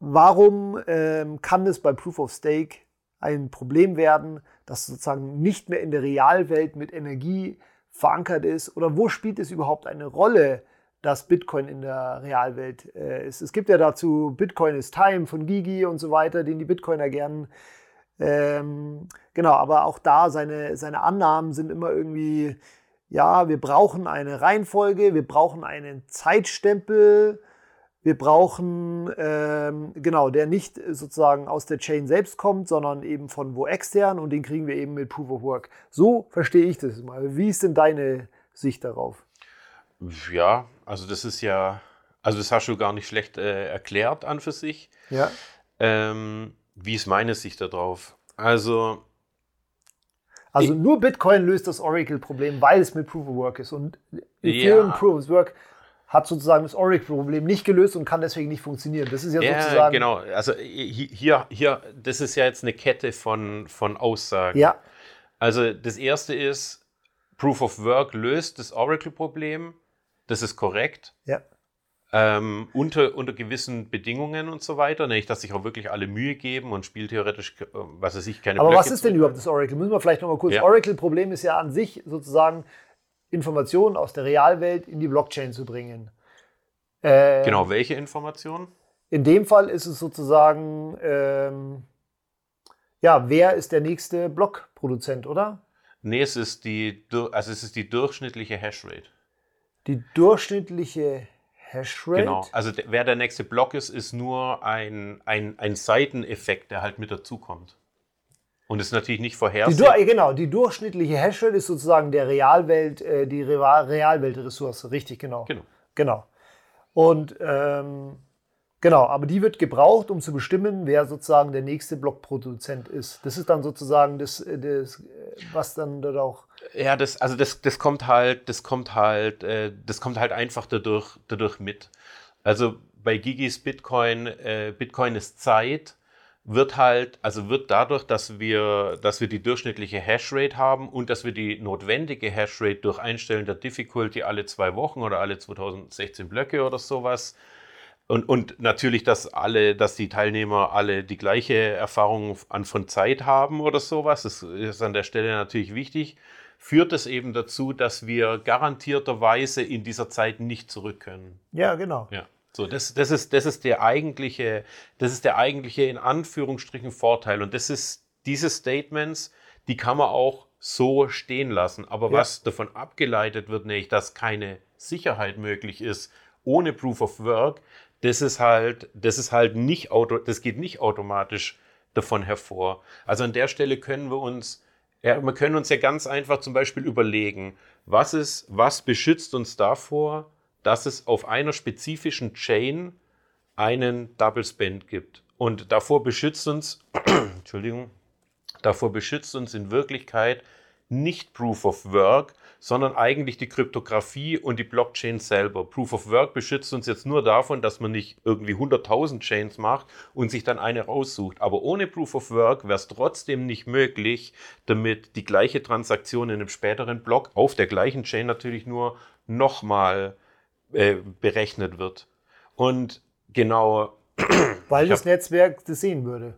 Speaker 2: Warum äh, kann es bei Proof of Stake ein Problem werden, das sozusagen nicht mehr in der Realwelt mit Energie verankert ist? Oder wo spielt es überhaupt eine Rolle, dass Bitcoin in der Realwelt äh, ist? Es gibt ja dazu Bitcoin is Time von Gigi und so weiter, den die Bitcoiner gern ähm, genau, aber auch da seine, seine Annahmen sind immer irgendwie, ja, wir brauchen eine Reihenfolge, wir brauchen einen Zeitstempel, wir brauchen, ähm, genau, der nicht sozusagen aus der Chain selbst kommt, sondern eben von wo extern und den kriegen wir eben mit Proof of Work. So verstehe ich das mal. Wie ist denn deine Sicht darauf?
Speaker 1: Ja, also das ist ja, also das hast du gar nicht schlecht äh, erklärt an für sich.
Speaker 2: Ja.
Speaker 1: Ähm, wie ist meine Sicht darauf? Also.
Speaker 2: Also nur Bitcoin löst das Oracle-Problem, weil es mit Proof of Work ist. Und Ethereum ja. Proof of Work hat sozusagen das Oracle-Problem nicht gelöst und kann deswegen nicht funktionieren. Das ist ja, ja sozusagen.
Speaker 1: Genau, also hier, hier, das ist ja jetzt eine Kette von, von Aussagen.
Speaker 2: Ja.
Speaker 1: Also das erste ist, Proof of Work löst das Oracle-Problem. Das ist korrekt.
Speaker 2: Ja.
Speaker 1: Ähm, unter, unter gewissen Bedingungen und so weiter, nämlich dass sich auch wirklich alle Mühe geben und spieltheoretisch, äh, was weiß ich, keine
Speaker 2: Aber Blöcke was ist denn überhaupt das Oracle? Müssen wir vielleicht nochmal kurz. Ja. Oracle-Problem ist ja an sich sozusagen Informationen aus der Realwelt in die Blockchain zu bringen.
Speaker 1: Ähm, genau, welche Informationen?
Speaker 2: In dem Fall ist es sozusagen, ähm, ja, wer ist der nächste Blockproduzent, oder?
Speaker 1: Nee, es ist die, also es ist die durchschnittliche Hashrate.
Speaker 2: Die durchschnittliche Hashrate. Genau,
Speaker 1: also wer der nächste Block ist, ist nur ein, ein, ein Seiteneffekt, der halt mit dazukommt. Und ist natürlich nicht vorhersehbar.
Speaker 2: Die, genau, die durchschnittliche Hashrate ist sozusagen der Realwelt, äh, die Realweltressource, richtig, genau.
Speaker 1: Genau.
Speaker 2: Genau. Und ähm, genau, aber die wird gebraucht, um zu bestimmen, wer sozusagen der nächste Blockproduzent ist. Das ist dann sozusagen das, äh, das was dann dort auch
Speaker 1: ja, das, also das, das kommt halt, das kommt halt, äh, das kommt halt einfach dadurch, dadurch mit. Also bei Gigis Bitcoin, äh, Bitcoin ist Zeit, wird halt, also wird dadurch, dass wir, dass wir die durchschnittliche Hashrate haben und dass wir die notwendige Hashrate durch Einstellen der Difficulty alle zwei Wochen oder alle 2016 Blöcke oder sowas und, und natürlich, dass alle, dass die Teilnehmer alle die gleiche Erfahrung an von Zeit haben oder sowas. Das ist an der Stelle natürlich wichtig führt es eben dazu, dass wir garantierterweise in dieser Zeit nicht zurück können.
Speaker 2: Ja, genau.
Speaker 1: Ja. So, das, das, ist, das, ist der eigentliche, das ist der eigentliche in Anführungsstrichen Vorteil. Und das ist diese Statements, die kann man auch so stehen lassen. Aber
Speaker 2: Ja.
Speaker 1: was davon abgeleitet wird, nämlich dass keine Sicherheit möglich ist ohne Proof of Work, das ist halt, das ist halt nicht auto, das geht nicht automatisch davon hervor. Also an der Stelle können wir uns, ja, wir können uns ja ganz einfach zum Beispiel überlegen, was ist, was beschützt uns davor, dass es auf einer spezifischen Chain einen Double Spend gibt. Und davor beschützt uns, Entschuldigung, davor beschützt uns in Wirklichkeit nicht Proof of Work, sondern eigentlich die Kryptographie und die Blockchain selber. Proof of Work beschützt uns jetzt nur davon, dass man nicht irgendwie 100.000 Chains macht und sich dann eine raussucht. Aber ohne Proof of Work wäre es trotzdem nicht möglich, damit die gleiche Transaktion in einem späteren Block auf der gleichen Chain natürlich nur nochmal äh, berechnet wird. Und genau
Speaker 2: Weil das Netzwerk das sehen würde.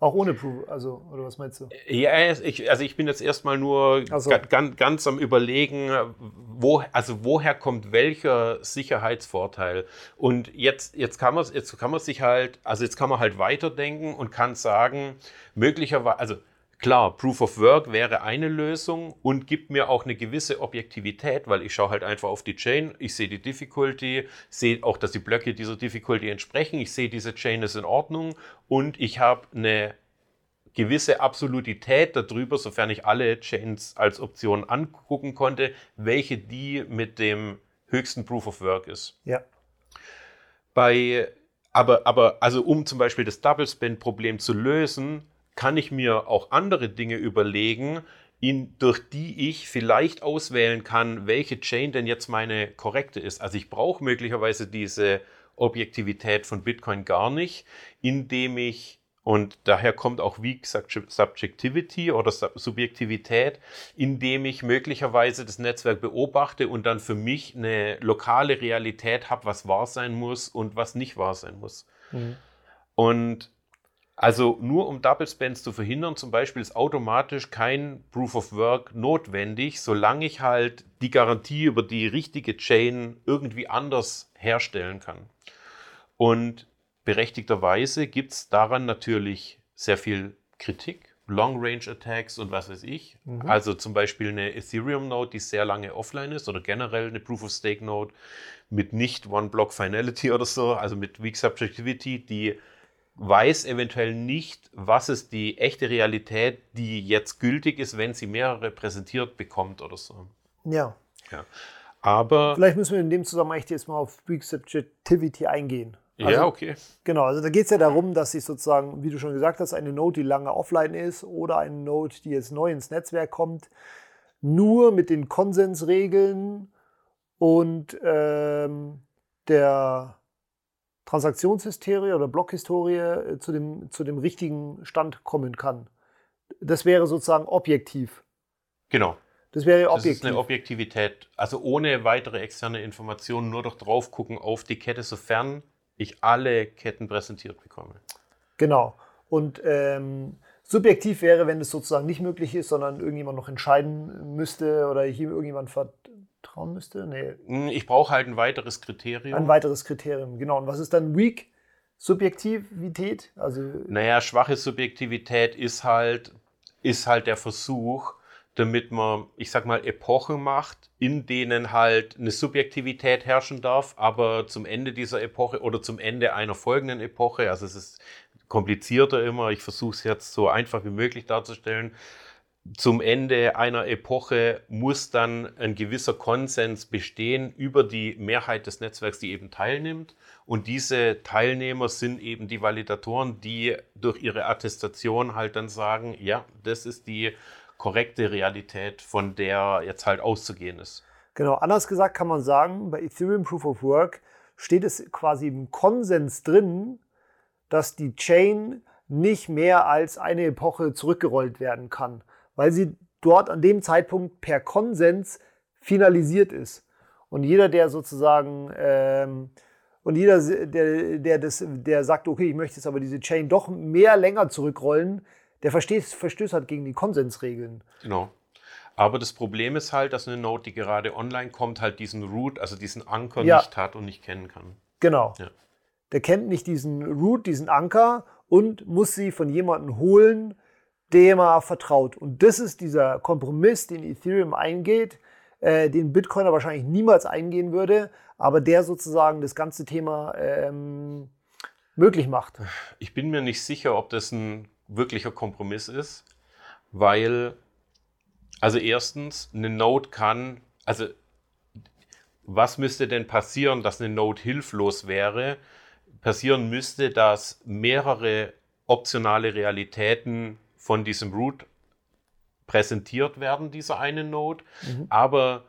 Speaker 2: Auch ohne Proof, also, oder was meinst du?
Speaker 1: Ja, ich, also ich bin jetzt erstmal nur
Speaker 2: so.
Speaker 1: ga- ganz, ganz am Überlegen, wo, also woher kommt welcher Sicherheitsvorteil? Und jetzt, jetzt, kann man, jetzt kann man sich halt, also jetzt kann man halt weiterdenken und kann sagen, möglicherweise, also klar, Proof of Work wäre eine Lösung und gibt mir auch eine gewisse Objektivität, weil ich schaue halt einfach auf die Chain, ich sehe die Difficulty, sehe auch, dass die Blöcke dieser Difficulty entsprechen, ich sehe, diese Chain ist in Ordnung und ich habe eine gewisse Absolutität darüber, sofern ich alle Chains als Option angucken konnte, welche die mit dem höchsten Proof of Work ist.
Speaker 2: Ja.
Speaker 1: Bei, aber, aber, also um zum Beispiel das Double Spend-Problem zu lösen, kann ich mir auch andere Dinge überlegen, in, durch die ich vielleicht auswählen kann, welche Chain denn jetzt meine korrekte ist. Also ich brauche möglicherweise diese Objektivität von Bitcoin gar nicht, indem ich, und daher kommt auch Weak Subje- Subjectivity oder Sub- Subjektivität, indem ich möglicherweise das Netzwerk beobachte und dann für mich eine lokale Realität habe, was wahr sein muss und was nicht wahr sein muss.
Speaker 2: Mhm.
Speaker 1: Und also nur um Double Spends zu verhindern, zum Beispiel ist automatisch kein Proof of Work notwendig, solange ich halt die Garantie über die richtige Chain irgendwie anders herstellen kann. Und berechtigterweise gibt es daran natürlich sehr viel Kritik, Long-Range-Attacks und was weiß ich.
Speaker 2: Mhm.
Speaker 1: Also zum Beispiel eine Ethereum-Node, die sehr lange offline ist oder generell eine Proof-of-Stake-Node mit nicht One-Block-Finality oder so, also mit Weak Subjectivity, die weiß eventuell nicht, was ist die echte Realität, die jetzt gültig ist, wenn sie mehrere präsentiert bekommt oder so.
Speaker 2: Ja.
Speaker 1: Aber
Speaker 2: Vielleicht müssen wir in dem Zusammenhang echt jetzt mal auf Weak Subjectivity eingehen. Also,
Speaker 1: ja, okay.
Speaker 2: Genau, also da geht es ja darum, dass sich sozusagen, wie du schon gesagt hast, eine Node, die lange offline ist oder eine Node, die jetzt neu ins Netzwerk kommt, nur mit den Konsensregeln und ähm, der Transaktionshistorie oder Blockhistorie äh, zu dem, zu dem richtigen Stand kommen kann. Das wäre sozusagen objektiv.
Speaker 1: Genau.
Speaker 2: Das wäre
Speaker 1: Das
Speaker 2: objektiv.
Speaker 1: ist eine Objektivität. Also ohne weitere externe Informationen, nur durch drauf gucken auf die Kette, sofern ich alle Ketten präsentiert bekomme.
Speaker 2: Genau. Und ähm, subjektiv wäre, wenn es sozusagen nicht möglich ist, sondern irgendjemand noch entscheiden müsste oder ich ihm irgendjemand vertrauen müsste. Nee,
Speaker 1: Hm, Ich brauche halt ein weiteres Kriterium.
Speaker 2: ein weiteres Kriterium. Genau. Und was ist dann weak Subjektivität? Also
Speaker 1: Naja, schwache Subjektivität ist halt, ist halt der Versuch, damit man, ich sag mal, Epochen macht, in denen halt eine Subjektivität herrschen darf, aber zum Ende dieser Epoche oder zum Ende einer folgenden Epoche, also es ist komplizierter immer, ich versuche es jetzt so einfach wie möglich darzustellen, zum Ende einer Epoche muss dann ein gewisser Konsens bestehen über die Mehrheit des Netzwerks, die eben teilnimmt. Und diese Teilnehmer sind eben die Validatoren, die durch ihre Attestation halt dann sagen, ja, das ist die korrekte Realität, von der jetzt halt auszugehen ist.
Speaker 2: Genau, anders gesagt kann man sagen, bei Ethereum Proof of Work steht es quasi im Konsens drin, dass die Chain nicht mehr als eine Epoche zurückgerollt werden kann, weil sie dort an dem Zeitpunkt per Konsens finalisiert ist. Und jeder, der sozusagen ähm, und jeder, der, der, das, der sagt, okay, ich möchte jetzt aber diese Chain doch mehr länger zurückrollen, der verstößt, verstößt halt gegen die Konsensregeln.
Speaker 1: Genau. Aber das Problem ist halt, dass eine Node, die gerade online kommt, halt diesen Root, also diesen Anker
Speaker 2: Ja.
Speaker 1: nicht hat und nicht kennen kann.
Speaker 2: Genau.
Speaker 1: Ja.
Speaker 2: Der kennt nicht diesen Root, diesen Anker und muss sie von jemandem holen, er vertraut. Und das ist dieser Kompromiss, den Ethereum eingeht, äh, den Bitcoiner wahrscheinlich niemals eingehen würde, aber der sozusagen das ganze Thema ähm, möglich macht.
Speaker 1: Ich bin mir nicht sicher, ob das ein wirklicher Kompromiss ist, weil, also erstens, eine Node kann, also was müsste denn passieren, dass eine Node hilflos wäre? Passieren müsste, dass mehrere optionale Realitäten von diesem Root präsentiert werden, dieser eine Node. Mhm. Aber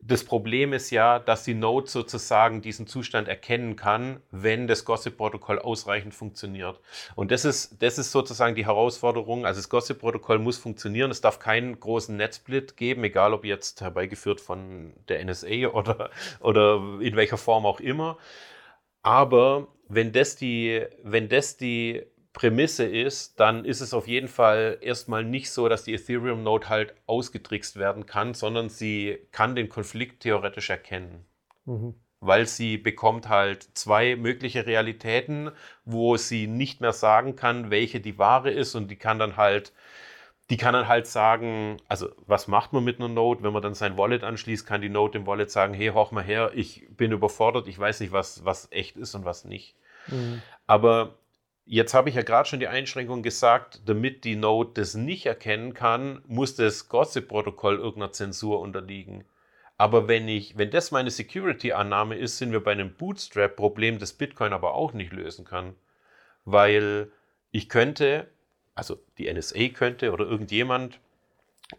Speaker 1: das Problem ist ja, dass die Node sozusagen diesen Zustand erkennen kann, wenn das Gossip-Protokoll ausreichend funktioniert. Und das ist, das ist sozusagen die Herausforderung. Also das Gossip-Protokoll muss funktionieren. Es darf keinen großen Netzsplit geben, egal ob jetzt herbeigeführt von der NSA oder, oder in welcher Form auch immer. Aber wenn das die, wenn das die Prämisse ist, dann ist es auf jeden Fall erstmal nicht so, dass die Ethereum-Node halt ausgetrickst werden kann, sondern sie kann den Konflikt theoretisch erkennen. Mhm. Weil sie bekommt halt zwei mögliche Realitäten, wo sie nicht mehr sagen kann, welche die wahre ist und die kann dann halt, die kann dann halt sagen, also was macht man mit einer Node? Wenn man dann sein Wallet anschließt, kann die Node dem Wallet sagen, hey, hoch mal her, ich bin überfordert, ich weiß nicht, was, was echt ist und was nicht. Mhm. Aber Jetzt habe ich ja gerade schon die Einschränkung gesagt, damit die Node das nicht erkennen kann, muss das Gossip-Protokoll irgendeiner Zensur unterliegen. Aber wenn ich, wenn das meine Security-Annahme ist, sind wir bei einem Bootstrap-Problem, das Bitcoin aber auch nicht lösen kann. Weil ich könnte, also die NSA könnte oder irgendjemand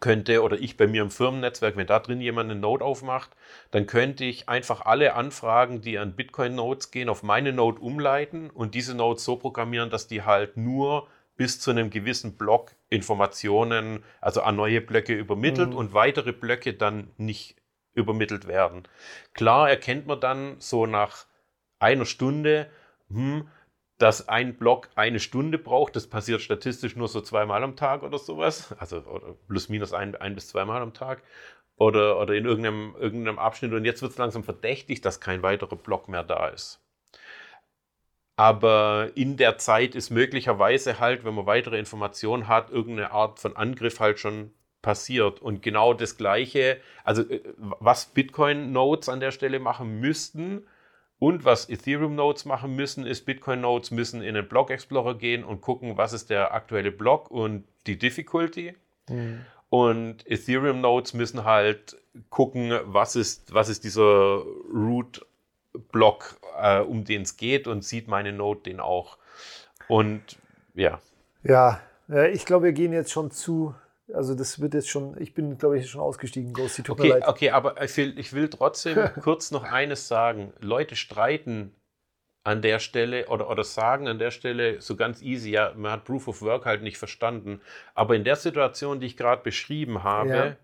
Speaker 1: könnte oder ich bei mir im Firmennetzwerk, wenn da drin jemand eine Node aufmacht, dann könnte ich einfach alle Anfragen, die an Bitcoin-Nodes gehen, auf meine Node umleiten und diese Nodes so programmieren, dass die halt nur bis zu einem gewissen Block Informationen, also an neue Blöcke übermittelt mhm. und weitere Blöcke dann nicht übermittelt werden. Klar erkennt man dann so nach einer Stunde, hm, dass ein Block eine Stunde braucht. Das passiert statistisch nur so zweimal am Tag oder sowas. Also plus minus ein, ein bis zweimal am Tag. Oder, oder in irgendeinem, irgendeinem Abschnitt. Und jetzt wird es langsam verdächtig, dass kein weiterer Block mehr da ist. Aber in der Zeit ist möglicherweise halt, wenn man weitere Informationen hat, irgendeine Art von Angriff halt schon passiert. Und genau das Gleiche, also äh, was Bitcoin-Nodes an der Stelle machen müssten, und was Ethereum Nodes machen müssen, ist Bitcoin Nodes müssen in den Block Explorer gehen und gucken, was ist der aktuelle Block und die Difficulty. Mhm. Und Ethereum Nodes müssen halt gucken, was ist, was ist dieser Root Block, äh, um den es geht und sieht meine Node den auch. Und ja.
Speaker 2: Ja, äh, ich glaube, wir gehen jetzt schon zu also das wird jetzt schon, ich bin, glaube ich, schon ausgestiegen,
Speaker 1: Ghosty, tut okay, mir leid. Okay, aber ich will, ich will trotzdem kurz noch eines sagen. Leute streiten an der Stelle oder, oder sagen an der Stelle so ganz easy, ja, man hat Proof of Work halt nicht verstanden. Aber in der Situation, die ich gerade beschrieben habe, ja.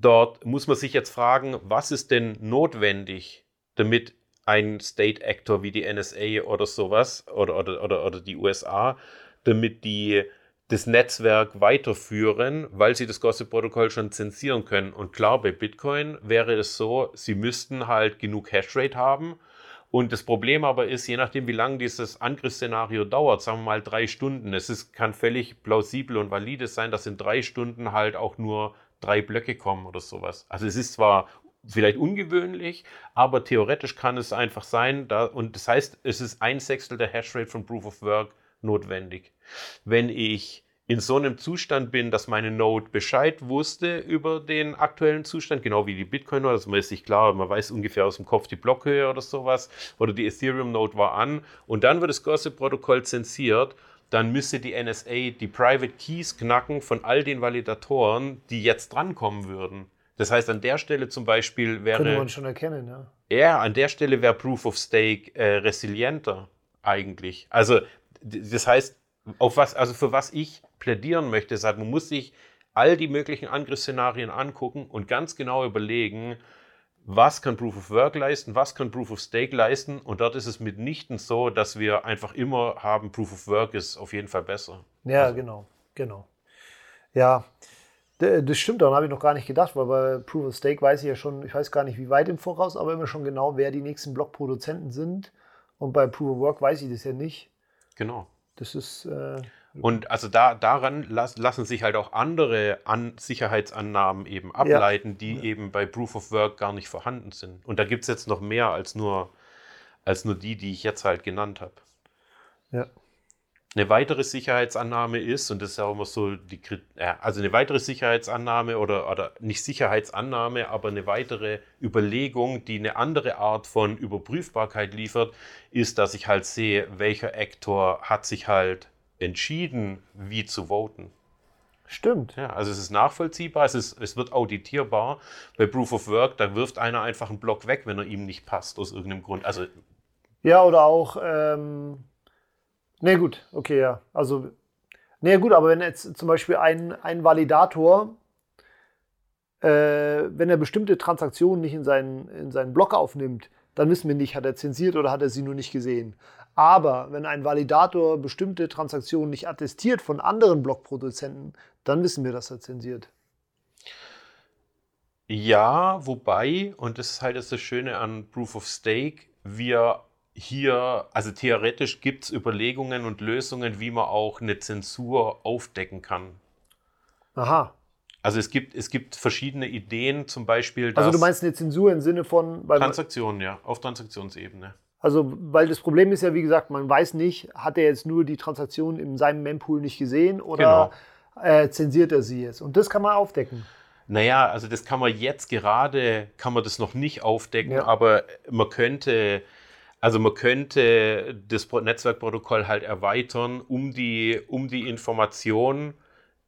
Speaker 1: dort muss man sich jetzt fragen, was ist denn notwendig, damit ein State Actor wie die NSA oder sowas oder, oder, oder, oder die USA, damit die das Netzwerk weiterführen, weil sie das Gossip-Protokoll schon zensieren können. Und klar, bei Bitcoin wäre es so, sie müssten halt genug Hashrate haben. Und das Problem aber ist, je nachdem, wie lange dieses Angriffsszenario dauert, sagen wir mal drei Stunden, es ist, kann völlig plausibel und valide sein, dass in drei Stunden halt auch nur drei Blöcke kommen oder sowas. Also es ist zwar vielleicht ungewöhnlich, aber theoretisch kann es einfach sein, da, und das heißt, es ist ein Sechstel der Hashrate von Proof of Work notwendig. Wenn ich in so einem Zustand bin, dass meine Node Bescheid wusste über den aktuellen Zustand, genau wie die Bitcoin-Node, also man ist sich klar, man weiß ungefähr aus dem Kopf die Blockhöhe oder sowas, oder die Ethereum-Node war an, und dann wird das Gossip-Protokoll zensiert, dann müsste die NSA die Private Keys knacken von all den Validatoren, die jetzt drankommen würden. Das heißt, an der Stelle zum Beispiel wäre.
Speaker 2: Könnte man schon erkennen, ja.
Speaker 1: Ja, an der Stelle wäre Proof of Stake äh, resilienter eigentlich. Also das heißt, auf was, also für was ich plädieren möchte, ist halt, man muss sich all die möglichen Angriffsszenarien angucken und ganz genau überlegen, was kann Proof of Work leisten, was kann Proof of Stake leisten. Und dort ist es mitnichten so, dass wir einfach immer haben, Proof of Work ist auf jeden Fall besser.
Speaker 2: Ja, also. genau, genau. Ja, das stimmt, daran habe ich noch gar nicht gedacht, weil bei Proof of Stake weiß ich ja schon, ich weiß gar nicht, wie weit im Voraus, aber immer schon genau, wer die nächsten Blockproduzenten sind. Und bei Proof of Work weiß ich das ja nicht.
Speaker 1: Genau.
Speaker 2: Das ist. Äh,
Speaker 1: Und also da, daran las, lassen sich halt auch andere An Sicherheitsannahmen eben ableiten, ja. die ja. eben bei Proof of Work gar nicht vorhanden sind. Und da gibt es jetzt noch mehr als nur, als nur die, die ich jetzt halt genannt habe.
Speaker 2: Ja.
Speaker 1: Eine weitere Sicherheitsannahme ist, und das ist ja auch immer so die, also eine weitere Sicherheitsannahme oder, oder nicht Sicherheitsannahme, aber eine weitere Überlegung, die eine andere Art von Überprüfbarkeit liefert, ist, dass ich halt sehe, welcher Actor hat sich halt entschieden, wie zu voten.
Speaker 2: Stimmt.
Speaker 1: Ja, also es ist nachvollziehbar, es, ist, es wird auditierbar. Bei Proof of Work, da wirft einer einfach einen Block weg, wenn er ihm nicht passt, aus irgendeinem Grund. Also,
Speaker 2: ja, oder auch, ähm, Ne, gut, okay, ja. Also, ne, gut, aber wenn jetzt zum Beispiel ein, ein Validator, äh, wenn er bestimmte Transaktionen nicht in seinen, in seinen Block aufnimmt, dann wissen wir nicht, hat er zensiert oder hat er sie nur nicht gesehen. Aber wenn ein Validator bestimmte Transaktionen nicht attestiert von anderen Blockproduzenten, dann wissen wir, dass er zensiert.
Speaker 1: Ja, wobei, und das ist halt das Schöne an Proof of Stake, wir hier, also theoretisch gibt es Überlegungen und Lösungen, wie man auch eine Zensur aufdecken kann.
Speaker 2: Aha.
Speaker 1: Also es gibt, es gibt verschiedene Ideen, zum Beispiel.
Speaker 2: also du meinst eine Zensur im Sinne von.
Speaker 1: Transaktionen, ja, auf Transaktionsebene.
Speaker 2: Also, weil das Problem ist ja, wie gesagt, man weiß nicht, hat er jetzt nur die Transaktion in seinem Mempool nicht gesehen oder genau. äh, zensiert er sie jetzt? Und das kann man aufdecken.
Speaker 1: Naja, also das kann man jetzt gerade, kann man das noch nicht aufdecken, ja. aber man könnte also man könnte das Netzwerkprotokoll halt erweitern, um die, um die Information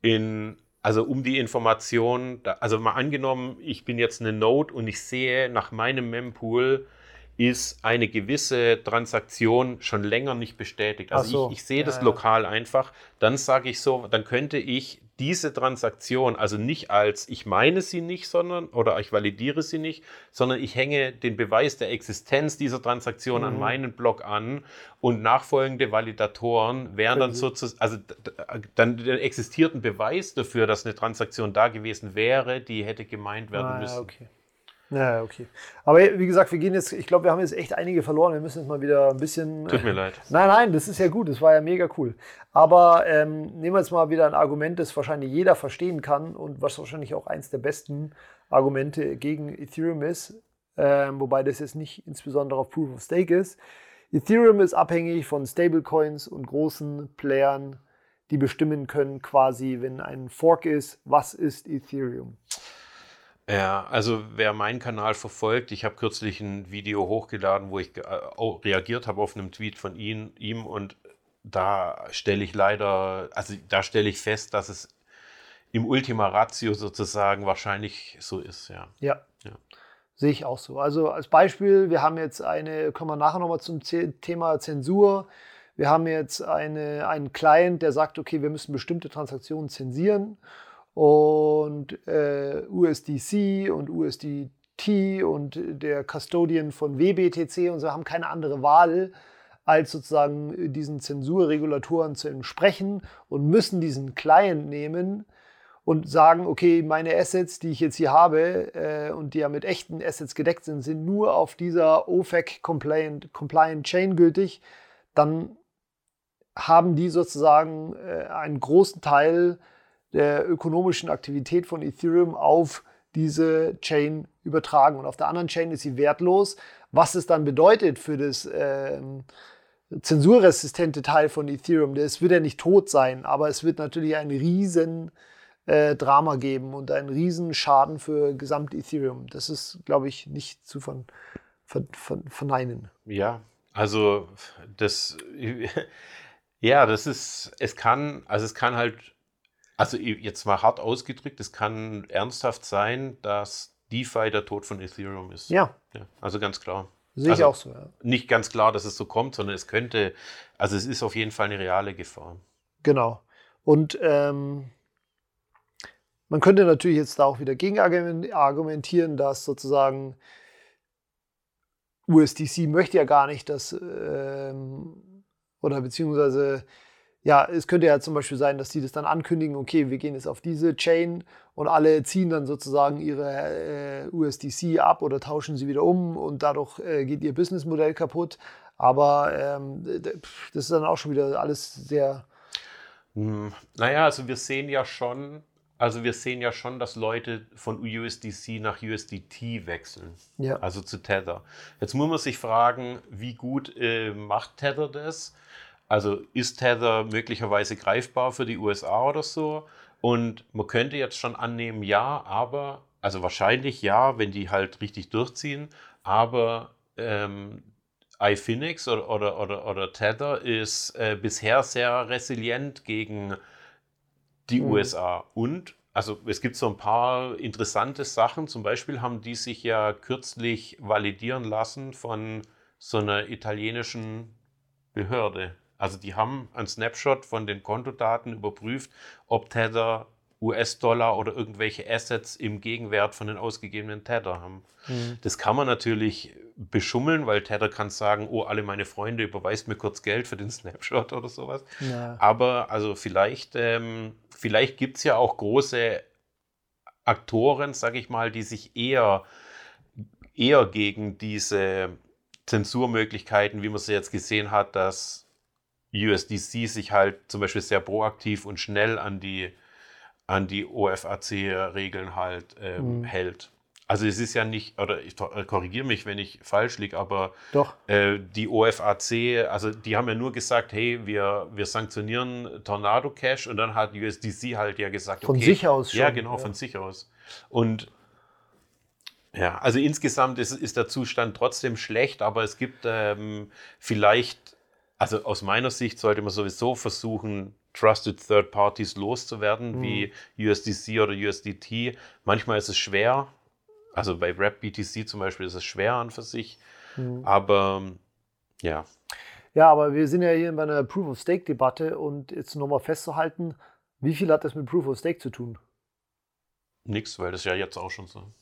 Speaker 1: in, also um die Information, also mal angenommen, ich bin jetzt eine Node und ich sehe nach meinem Mempool ist eine gewisse Transaktion schon länger nicht bestätigt. Also so. ich, ich, sehe ja, das lokal einfach. Dann sage ich so, dann könnte ich diese Transaktion, also nicht als ich meine sie nicht, sondern oder ich validiere sie nicht, sondern ich hänge den Beweis der Existenz dieser Transaktion mhm. an meinen Block an und nachfolgende Validatoren wären dann sozusagen, also dann existiert ein Beweis dafür, dass eine Transaktion da gewesen wäre, die hätte gemeint werden ah, müssen.
Speaker 2: Okay. Ja, okay. Aber wie gesagt, wir gehen jetzt, ich glaube, wir haben jetzt echt einige verloren. Wir müssen jetzt mal wieder ein bisschen.
Speaker 1: Tut mir leid.
Speaker 2: Nein, nein, das ist ja gut, das war ja mega cool. Aber ähm, nehmen wir jetzt mal wieder ein Argument, das wahrscheinlich jeder verstehen kann und was wahrscheinlich auch eins der besten Argumente gegen Ethereum ist, ähm, wobei das jetzt nicht insbesondere auf Proof of Stake ist. Ethereum ist abhängig von Stablecoins und großen Playern, die bestimmen können, quasi, wenn ein Fork ist, was ist Ethereum.
Speaker 1: Ja, also wer meinen Kanal verfolgt, ich habe kürzlich ein Video hochgeladen, wo ich äh, reagiert habe auf einen Tweet von ihn, ihm und da stelle ich leider, also da stelle ich fest, dass es im Ultima Ratio sozusagen wahrscheinlich so ist, ja.
Speaker 2: Ja. ja. Sehe ich auch so. Also als Beispiel, wir haben jetzt eine, kommen wir nachher nochmal zum Thema Zensur. Wir haben jetzt eine, einen Client, der sagt, okay, wir müssen bestimmte Transaktionen zensieren und äh, USDC und USDT und der Custodian von WBTC und so haben keine andere Wahl, als sozusagen diesen Zensurregulatoren zu entsprechen und müssen diesen Client nehmen und sagen, okay, meine Assets, die ich jetzt hier habe äh, und die ja mit echten Assets gedeckt sind, sind nur auf dieser OFAC-compliant compliant Chain gültig, dann haben die sozusagen äh, einen großen Teil der ökonomischen Aktivität von Ethereum auf diese Chain übertragen. Und auf der anderen Chain ist sie wertlos. Was es dann bedeutet für das äh, zensurresistente Teil von Ethereum, das wird ja nicht tot sein, aber es wird natürlich ein riesen äh, Drama geben und einen riesen Schaden für gesamt Ethereum. Das ist, glaube ich, nicht zu von, von, von, verneinen.
Speaker 1: Ja, also das, ja, das ist, es kann, also es kann halt also jetzt mal hart ausgedrückt, es kann ernsthaft sein, dass DeFi der Tod von Ethereum ist.
Speaker 2: Ja.
Speaker 1: ja also ganz klar.
Speaker 2: Sehe ich
Speaker 1: also
Speaker 2: auch so, ja.
Speaker 1: Nicht ganz klar, dass es so kommt, sondern es könnte, also es ist auf jeden Fall eine reale Gefahr.
Speaker 2: Genau. Und ähm, man könnte natürlich jetzt da auch wieder gegen argumentieren, dass sozusagen USDC möchte ja gar nicht, dass ähm, oder beziehungsweise ja, es könnte ja zum Beispiel sein, dass die das dann ankündigen, okay, wir gehen jetzt auf diese Chain und alle ziehen dann sozusagen ihre äh, USDC ab oder tauschen sie wieder um und dadurch äh, geht ihr Businessmodell kaputt. Aber ähm, das ist dann auch schon wieder alles sehr
Speaker 1: Hm, naja, also wir sehen ja schon, also wir sehen ja schon, dass Leute von USDC nach USDT wechseln.
Speaker 2: Ja.
Speaker 1: Also zu Tether. Jetzt muss man sich fragen, wie gut äh, macht Tether das? Also ist Tether möglicherweise greifbar für die USA oder so? Und man könnte jetzt schon annehmen, ja, aber, also wahrscheinlich ja, wenn die halt richtig durchziehen, aber ähm, iPhoenix oder, oder, oder, oder Tether ist äh, bisher sehr resilient gegen die
Speaker 2: Mhm.
Speaker 1: USA. Und also es gibt so ein paar interessante Sachen. Zum Beispiel haben die sich ja kürzlich validieren lassen von so einer italienischen Behörde. Also die haben einen Snapshot von den Kontodaten überprüft, ob Tether US-Dollar oder irgendwelche Assets im Gegenwert von den ausgegebenen Tether haben.
Speaker 2: Mhm.
Speaker 1: Das kann man natürlich beschummeln, weil Tether kann sagen, oh, alle meine Freunde überweist mir kurz Geld für den Snapshot oder sowas.
Speaker 2: Ja.
Speaker 1: Aber also vielleicht, ähm, vielleicht gibt es ja auch große Aktoren, sage ich mal, die sich eher, eher gegen diese Zensurmöglichkeiten, wie man sie jetzt gesehen hat, dass USDC sich halt zum Beispiel sehr proaktiv und schnell an die, an die OFAC-Regeln halt ähm,
Speaker 2: Mhm.
Speaker 1: hält. Also es ist ja nicht, oder ich korrigiere mich, wenn ich falsch liege, aber
Speaker 2: Doch.
Speaker 1: äh, die OFAC, also die haben ja nur gesagt, hey, wir, wir sanktionieren Tornado Cash und dann hat USDC halt ja gesagt,
Speaker 2: Von
Speaker 1: okay,
Speaker 2: sich aus schon.
Speaker 1: ja, genau, von sich aus. Und ja, also insgesamt ist, ist der Zustand trotzdem schlecht, aber es gibt ähm, vielleicht, also aus meiner Sicht sollte man sowieso versuchen, Trusted Third Parties loszuwerden,
Speaker 2: Mhm.
Speaker 1: wie USDC oder USDT. Manchmal ist es schwer, also bei Rap BTC zum Beispiel ist es schwer an für sich,
Speaker 2: Mhm.
Speaker 1: aber ja,
Speaker 2: Ja, aber wir sind ja hier bei einer Proof-of-Stake-Debatte und jetzt nochmal festzuhalten, wie viel hat das mit Proof-of-Stake zu tun?
Speaker 1: nix, weil das ja jetzt auch schon so.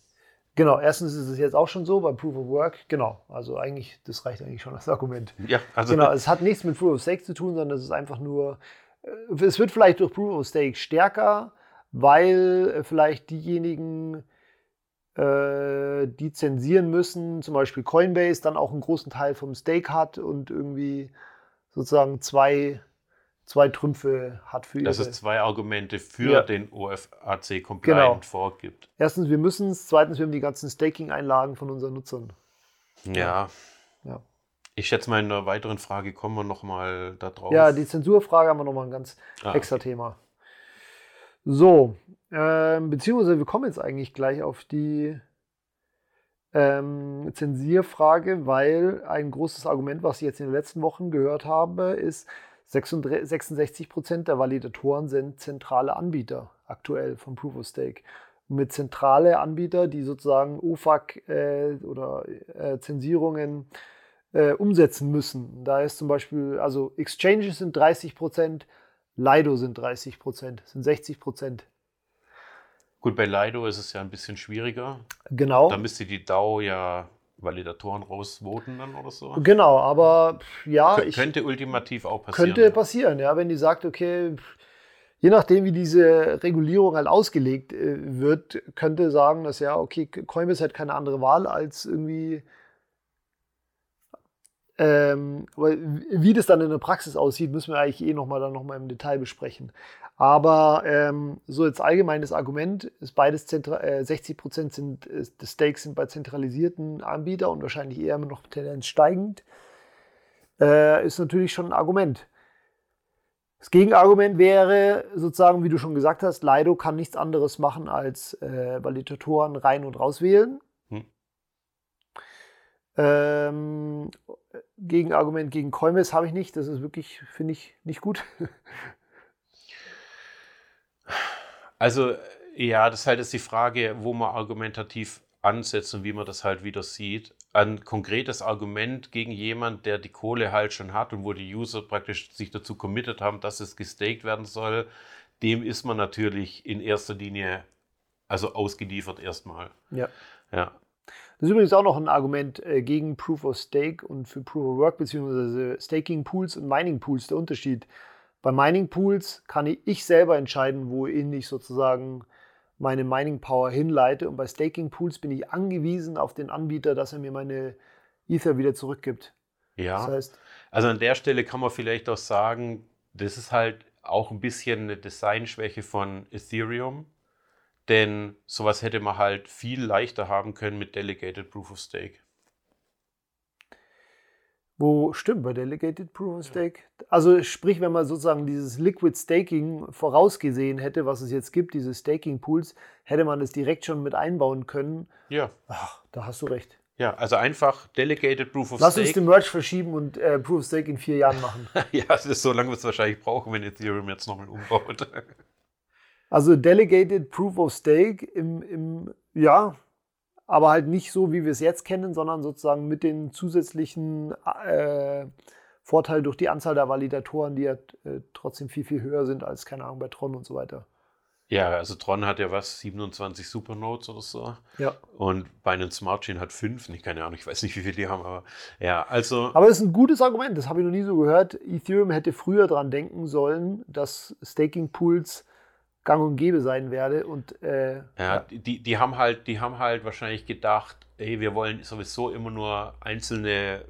Speaker 2: Genau, erstens ist es jetzt auch schon so bei Proof of Work. Genau, also eigentlich, das reicht eigentlich schon als Argument.
Speaker 1: Ja, also
Speaker 2: Genau, es hat nichts mit Proof of Stake zu tun, sondern es ist einfach nur, äh, es wird vielleicht durch Proof of Stake stärker, weil äh, vielleicht diejenigen, äh, die zensieren müssen, zum Beispiel Coinbase, dann auch einen großen Teil vom Stake hat und irgendwie sozusagen zwei, zwei Trümpfe hat für
Speaker 1: dass
Speaker 2: ihre.
Speaker 1: es zwei Argumente für
Speaker 2: Ja.
Speaker 1: den OFAC
Speaker 2: Genau.
Speaker 1: Vorgibt.
Speaker 2: Erstens, wir müssen es, zweitens, wir haben die ganzen Staking-Einlagen von unseren Nutzern.
Speaker 1: Ja.
Speaker 2: Ja.
Speaker 1: Ich schätze mal, in einer weiteren Frage kommen wir nochmal da drauf.
Speaker 2: Ja, die Zensurfrage haben wir nochmal ein ganz
Speaker 1: Ah,
Speaker 2: extra Thema. So, ähm, beziehungsweise wir kommen jetzt eigentlich gleich auf die ähm, Zensierfrage, weil ein großes Argument, was ich jetzt in den letzten Wochen gehört habe, ist, 66 Prozent der Validatoren sind zentrale Anbieter aktuell von Proof of Stake. Und mit zentrale Anbieter, die sozusagen OFAC äh, oder äh, Zensierungen äh, umsetzen müssen. Da ist zum Beispiel, also Exchanges sind 30 Prozent, Lido sind 30 Prozent, sind 60 Prozent.
Speaker 1: Gut, bei Lido ist es ja ein bisschen schwieriger.
Speaker 2: Genau.
Speaker 1: Da müsste die DAO ja Validatoren rausvoten dann oder so.
Speaker 2: Genau, aber ja,
Speaker 1: Kö-
Speaker 2: ich,
Speaker 1: könnte ultimativ auch passieren.
Speaker 2: könnte passieren, ja, wenn die sagt, okay, je nachdem, wie diese Regulierung halt ausgelegt äh, wird, könnte sagen, dass ja, okay, Coinbase hat keine andere Wahl als irgendwie. Ähm, aber wie das dann in der Praxis aussieht, müssen wir eigentlich eh nochmal dann im Detail besprechen. Aber ähm, so als allgemeines Argument ist beides äh, 60 Prozent sind äh, des Stakes sind bei zentralisierten Anbietern und wahrscheinlich eher noch Tendenz steigend. Äh, ist natürlich schon ein Argument. Das Gegenargument wäre sozusagen, wie du schon gesagt hast, Lido kann nichts anderes machen als äh, Validatoren rein und rauswählen.
Speaker 1: Hm.
Speaker 2: Ähm, Gegenargument gegen Coinbase habe ich nicht. Das ist wirklich, finde ich, nicht gut.
Speaker 1: Also, ja, das ist halt jetzt die Frage, wo man argumentativ ansetzt und wie man das halt wieder sieht. Ein konkretes Argument gegen jemand, der die Kohle halt schon hat und wo die User praktisch sich dazu committed haben, dass es gestaked werden soll, dem ist man natürlich in erster Linie also ausgeliefert erstmal.
Speaker 2: Ja.
Speaker 1: Ja.
Speaker 2: Das ist übrigens auch noch ein Argument äh, gegen Proof of Stake und für Proof of Work, beziehungsweise Staking Pools und Mining Pools. Der Unterschied. Bei Mining Pools kann ich selber entscheiden, wohin ich sozusagen meine Mining Power hinleite. Und bei Staking Pools bin ich angewiesen auf den Anbieter, dass er mir meine Ether wieder zurückgibt.
Speaker 1: Ja.
Speaker 2: Das heißt,
Speaker 1: Also an der Stelle kann man vielleicht auch sagen, das ist halt auch ein bisschen eine Designschwäche von Ethereum. Denn sowas hätte man halt viel leichter haben können mit Delegated Proof of Stake.
Speaker 2: Wo stimmt bei Delegated Proof of Stake? Also sprich, wenn man sozusagen dieses Liquid Staking vorausgesehen hätte, was es jetzt gibt, diese Staking Pools, hätte man das direkt schon mit einbauen können.
Speaker 1: Ja.
Speaker 2: Ach, da hast du recht.
Speaker 1: Ja, also einfach Delegated Proof of
Speaker 2: Lass
Speaker 1: Stake.
Speaker 2: uns den Merge verschieben und äh, Proof of Stake in vier Jahren machen.
Speaker 1: ja, das ist so lange wird es wahrscheinlich brauchen, wenn Ethereum jetzt nochmal umbaut.
Speaker 2: Also Delegated Proof of Stake im, im ja, aber halt nicht so, wie wir es jetzt kennen, sondern sozusagen mit den zusätzlichen äh, Vorteilen durch die Anzahl der Validatoren, die ja äh, trotzdem viel, viel höher sind als, keine Ahnung, bei Tron und so weiter.
Speaker 1: Ja, also Tron hat ja was, 27 Supernodes oder so.
Speaker 2: Ja.
Speaker 1: Und Binance Smart Chain hat fünf. Ich keine Ahnung, ich weiß nicht, wie viele die haben, aber ja, also.
Speaker 2: Aber das ist ein gutes Argument, das habe ich noch nie so gehört. Ethereum hätte früher dran denken sollen, dass Staking Pools gang und gäbe sein werde. Und, äh,
Speaker 1: ja, ja, Die, die haben halt, die haben halt wahrscheinlich gedacht, ey, wir wollen sowieso immer nur einzelne,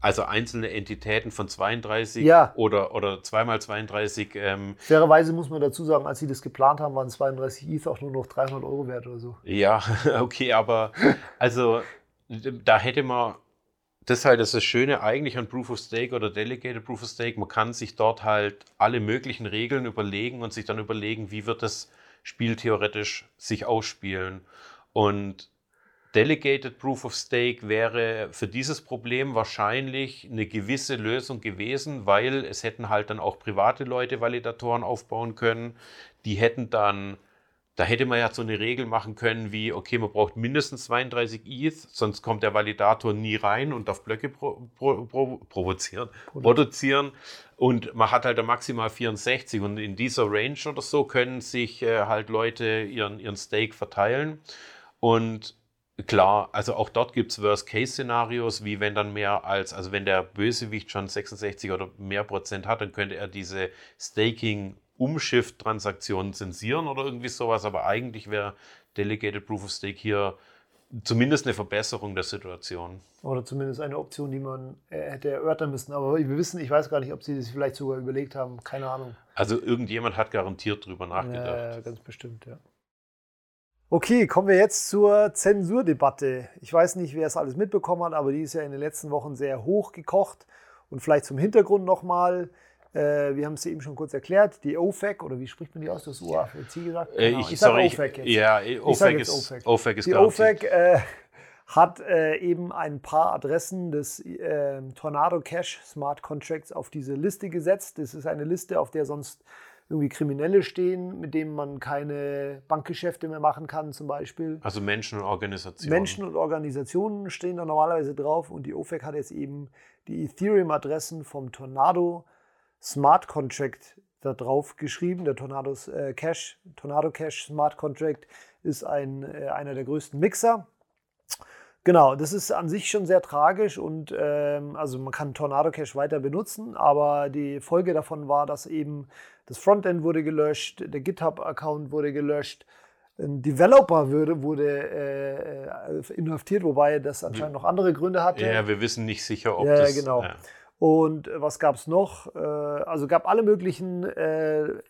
Speaker 1: also einzelne Entitäten von 32
Speaker 2: Ja.
Speaker 1: oder, oder zweimal 32. Ähm,
Speaker 2: fairerweise muss man dazu sagen, als sie das geplant haben, waren 32 ETH auch nur noch 300 Euro wert oder so.
Speaker 1: ja, okay, aber also da hätte man. Das ist halt das Schöne eigentlich an Proof of Stake oder Delegated Proof of Stake. Man kann sich dort halt alle möglichen Regeln überlegen und sich dann überlegen, wie wird das Spiel theoretisch sich ausspielen. Und Delegated Proof of Stake wäre für dieses Problem wahrscheinlich eine gewisse Lösung gewesen, weil es hätten halt dann auch private Leute Validatoren aufbauen können. Die hätten dann, da hätte man ja so eine Regel machen können wie, okay, man braucht mindestens 32 ETH, sonst kommt der Validator nie rein und darf Blöcke pro, pro, pro, provozieren, produzieren. Und man hat halt maximal 64 und in dieser Range oder so können sich äh, halt Leute ihren, ihren Stake verteilen. Und Klar, also auch dort gibt es Worst-Case-Szenarios, wie wenn dann mehr als, also wenn der Bösewicht schon 66 oder mehr Prozent hat, dann könnte er diese Staking-Umshift-Transaktionen zensieren oder irgendwie sowas, aber eigentlich wäre Delegated Proof of Stake hier zumindest eine Verbesserung der Situation.
Speaker 2: Oder zumindest eine Option, die man äh, hätte erörtern müssen. Aber wir wissen, ich weiß gar nicht, ob sie das vielleicht sogar überlegt haben. Keine Ahnung.
Speaker 1: Also irgendjemand hat garantiert drüber nachgedacht.
Speaker 2: Ja, ganz bestimmt, ja. Okay, kommen wir jetzt zur Zensurdebatte. Ich weiß nicht, wer es alles mitbekommen hat, aber die ist ja in den letzten Wochen sehr hoch gekocht. Und vielleicht zum Hintergrund nochmal, äh, wir haben es eben schon kurz erklärt, die OFAC, oder wie spricht man die aus? Das UAFC gesagt?
Speaker 1: Äh,
Speaker 2: Genau.
Speaker 1: ich,
Speaker 2: sag
Speaker 1: sorry,
Speaker 2: OFAC
Speaker 1: ich, ja, OFAC
Speaker 2: sag
Speaker 1: ist,
Speaker 2: jetzt OFAC.
Speaker 1: OFAC ist
Speaker 2: Die. OFAC äh, hat äh, eben ein paar Adressen des äh, Tornado Cash Smart Contracts auf diese Liste gesetzt. Das ist eine Liste, auf der sonst irgendwie Kriminelle stehen, mit denen man keine Bankgeschäfte mehr machen kann, zum Beispiel.
Speaker 1: Also Menschen und Organisationen.
Speaker 2: Menschen und Organisationen stehen da normalerweise drauf und die OFAC hat jetzt eben die Ethereum-Adressen vom Tornado Smart Contract da drauf geschrieben. Der Tornados äh, Cash, Tornado Cash Smart Contract ist ein, äh, einer der größten Mixer. Genau, das ist an sich schon sehr tragisch und ähm, also man kann Tornado Cash weiter benutzen, aber die Folge davon war, dass eben das Frontend wurde gelöscht, der GitHub-Account wurde gelöscht, ein Developer wurde, wurde äh, inhaftiert, wobei das anscheinend noch andere Gründe hatte.
Speaker 1: Ja, wir wissen nicht sicher, ob
Speaker 2: Ja,
Speaker 1: das.
Speaker 2: genau.
Speaker 1: ja.
Speaker 2: Und äh, was gab es noch? Äh, also gab alle möglichen äh,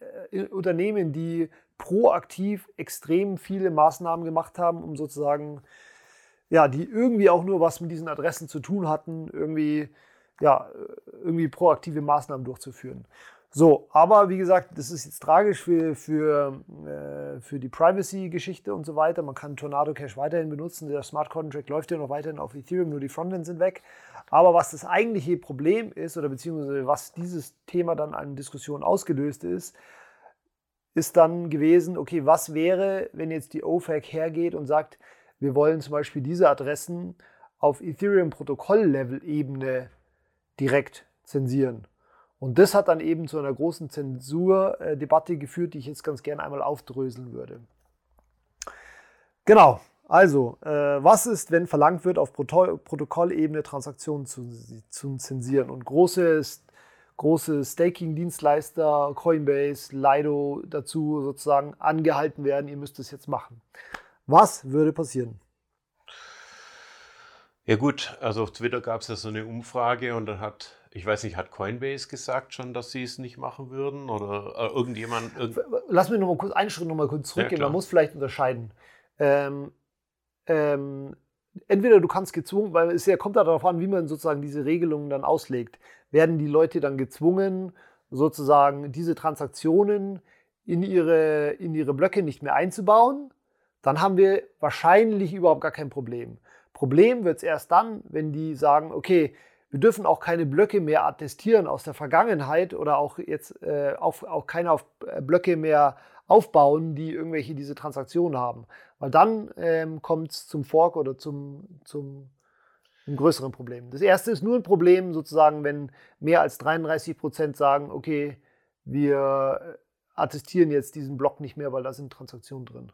Speaker 2: Unternehmen, die proaktiv extrem viele Maßnahmen gemacht haben, um sozusagen, ja, die irgendwie auch nur was mit diesen Adressen zu tun hatten, irgendwie, ja, irgendwie proaktive Maßnahmen durchzuführen. So, aber wie gesagt, das ist jetzt tragisch für, für, äh, für die Privacy-Geschichte und so weiter. Man kann Tornado Cash weiterhin benutzen. Der Smart Contract läuft ja noch weiterhin auf Ethereum, nur die Frontends sind weg. Aber was das eigentliche Problem ist, oder beziehungsweise was dieses Thema dann an Diskussion ausgelöst ist, ist dann gewesen, okay, was wäre, wenn jetzt die OFAC hergeht und sagt, wir wollen zum Beispiel diese Adressen auf Ethereum-Protokoll-Level-Ebene direkt zensieren. Und das hat dann eben zu einer großen Zensurdebatte geführt, die ich jetzt ganz gerne einmal aufdröseln würde. Genau, also, äh, was ist, wenn verlangt wird, auf Proto Protokollebene Transaktionen zu, zu zensieren und große, große Staking-Dienstleister, Coinbase, Lido dazu sozusagen angehalten werden, ihr müsst es jetzt machen. Was würde passieren?
Speaker 1: Ja gut, also auf Twitter gab es ja so eine Umfrage und dann hat, ich weiß nicht, hat Coinbase gesagt schon, dass sie es nicht machen würden oder äh, irgendjemand... Irgend
Speaker 2: Lass mich noch mal kurz einen Schritt noch mal kurz zurückgehen.
Speaker 1: Ja,
Speaker 2: Man muss vielleicht unterscheiden. Ähm, ähm, entweder du kannst gezwungen, weil es ja, kommt ja darauf an, wie man sozusagen diese Regelungen dann auslegt. Werden die Leute dann gezwungen, sozusagen diese Transaktionen in ihre, in ihre Blöcke nicht mehr einzubauen? Dann haben wir wahrscheinlich überhaupt gar kein Problem. Problem wird es erst dann, wenn die sagen, okay, wir dürfen auch keine Blöcke mehr attestieren aus der Vergangenheit oder auch jetzt äh, auf, auch keine auf, äh, Blöcke mehr aufbauen, die irgendwelche diese Transaktionen haben. Weil dann ähm, kommt es zum Fork oder zum, zum einem größeren Problem. Das erste ist nur ein Problem sozusagen, wenn mehr als 33 Prozent sagen, okay, wir äh, attestieren jetzt diesen Block nicht mehr, weil da sind Transaktionen drin.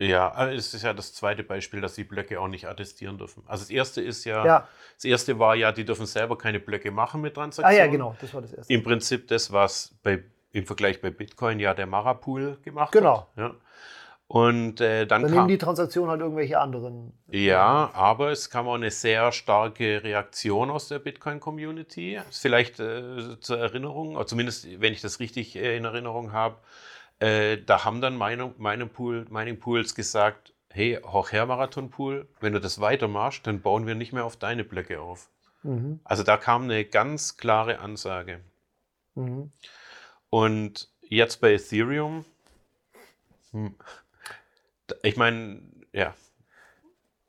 Speaker 1: Ja, es ist ja das zweite Beispiel, dass die Blöcke auch nicht attestieren dürfen. Also das erste ist ja,
Speaker 2: Ja.
Speaker 1: das erste war ja, die dürfen selber keine Blöcke machen mit Transaktionen.
Speaker 2: Ah ja, genau, das war das erste.
Speaker 1: Im Prinzip das, was bei, im Vergleich bei Bitcoin ja der Marapool gemacht
Speaker 2: Genau.
Speaker 1: hat. Ja. Und äh, dann,
Speaker 2: Dann
Speaker 1: kam,
Speaker 2: nehmen die Transaktionen halt irgendwelche anderen.
Speaker 1: ja, aber es kam auch eine sehr starke Reaktion aus der Bitcoin-Community. Vielleicht äh, zur Erinnerung, oder zumindest wenn ich das richtig äh, in Erinnerung habe, äh, da haben dann Mining, Mining, Pool, Mining Pools gesagt, hey, hoch her Marathon Pool, wenn du das weitermachst, dann bauen wir nicht mehr auf deine Blöcke auf.
Speaker 2: Mhm.
Speaker 1: Also da kam eine ganz klare Ansage.
Speaker 2: Mhm.
Speaker 1: Und jetzt bei Ethereum, hm, ich meine, ja,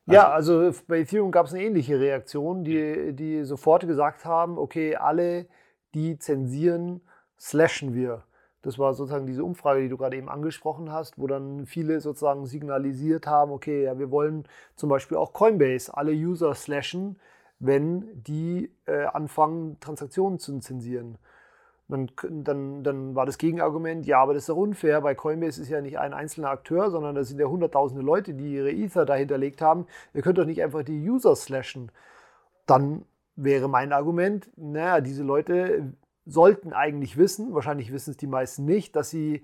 Speaker 2: Ja, also bei Ethereum gab es eine ähnliche Reaktion, die, die sofort gesagt haben, okay, alle, die zensieren, slashen wir. Das war sozusagen diese Umfrage, die du gerade eben angesprochen hast, wo dann viele sozusagen signalisiert haben, okay, ja, wir wollen zum Beispiel auch Coinbase alle User slashen, wenn die äh, anfangen, Transaktionen zu zensieren. Dann, dann, dann war das Gegenargument, ja, aber das ist doch unfair, bei Coinbase ist ja nicht ein einzelner Akteur, sondern das sind ja hunderttausende Leute, die ihre Ether dahinterlegt haben. Ihr könnt doch nicht einfach die User slashen. Dann wäre mein Argument, naja, diese Leute sollten eigentlich wissen, wahrscheinlich wissen es die meisten nicht, dass sie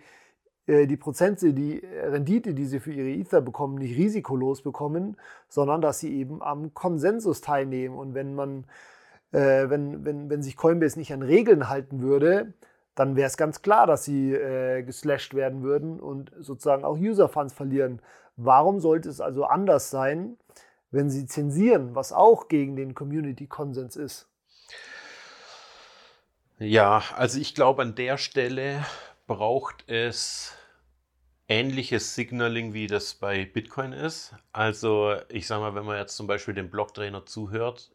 Speaker 2: äh, die Prozente, die Rendite, die sie für ihre Ether bekommen, nicht risikolos bekommen, sondern dass sie eben am Konsensus teilnehmen. Und wenn man äh, wenn, wenn, wenn sich Coinbase nicht an Regeln halten würde, dann wäre es ganz klar, dass sie äh, geslasht werden würden und sozusagen auch User-Funds verlieren. Warum sollte es also anders sein, wenn sie zensieren, was auch gegen den Community-Konsens ist?
Speaker 1: Ja, also ich glaube, an der Stelle braucht es ähnliches Signaling, wie das bei Bitcoin ist. Also ich sage mal, wenn man jetzt zum Beispiel dem Blocktrainer zuhört,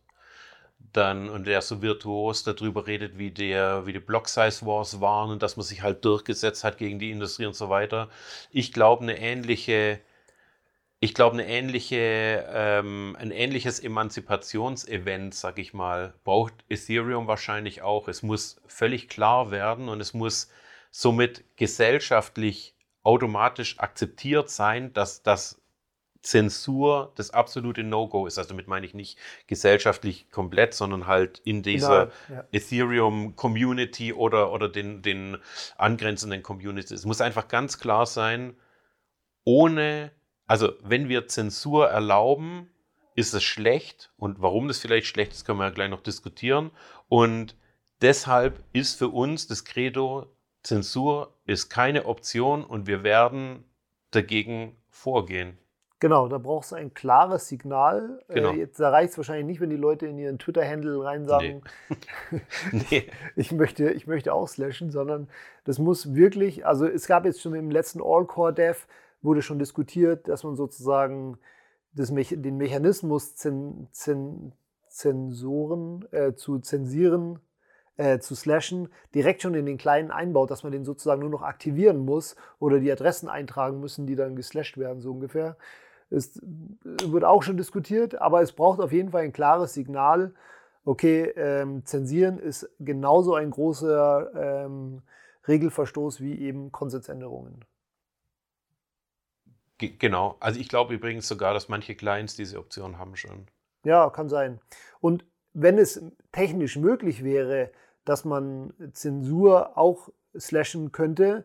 Speaker 1: dann und der so virtuos darüber redet, wie der, wie die Block Size Wars waren und dass man sich halt durchgesetzt hat gegen die Industrie und so weiter. Ich glaube, eine ähnliche, ich glaube, eine ähnliche, ähm, ein ähnliches Emanzipationsevent, sag ich mal, braucht Ethereum wahrscheinlich auch. Es muss völlig klar werden und es muss somit gesellschaftlich automatisch akzeptiert sein, dass das Zensur das absolute No-Go ist. Also damit meine ich nicht gesellschaftlich komplett, sondern halt in dieser
Speaker 2: Ja.
Speaker 1: Ethereum-Community oder, oder den, den angrenzenden Communities. Es muss einfach ganz klar sein, ohne, also wenn wir Zensur erlauben, ist es schlecht. Und warum das vielleicht schlecht ist, können wir ja gleich noch diskutieren. Und deshalb ist für uns das Credo, Zensur ist keine Option und wir werden dagegen vorgehen.
Speaker 2: Genau, da brauchst du ein klares Signal.
Speaker 1: Genau.
Speaker 2: Äh, jetzt, da reicht es wahrscheinlich nicht, wenn die Leute in ihren Twitter-Handle rein sagen,
Speaker 1: Nee.
Speaker 2: ich, möchte, ich möchte auch slashen, sondern das muss wirklich, also es gab jetzt schon im letzten All-Core-Dev, wurde schon diskutiert, dass man sozusagen das, den Mechanismus zen, zen, Zensoren äh, zu zensieren, äh, zu slashen, direkt schon in den kleinen einbaut, dass man den sozusagen nur noch aktivieren muss oder die Adressen eintragen müssen, die dann geslasht werden, so ungefähr. Es wird auch schon diskutiert, aber es braucht auf jeden Fall ein klares Signal. Okay, ähm, zensieren ist genauso ein großer ähm, Regelverstoß wie eben Konsensänderungen.
Speaker 1: Ge- Genau. Also ich glaube übrigens sogar, dass manche Clients diese Option haben schon.
Speaker 2: Ja, kann sein. Und wenn es technisch möglich wäre, dass man Zensur auch slashen könnte,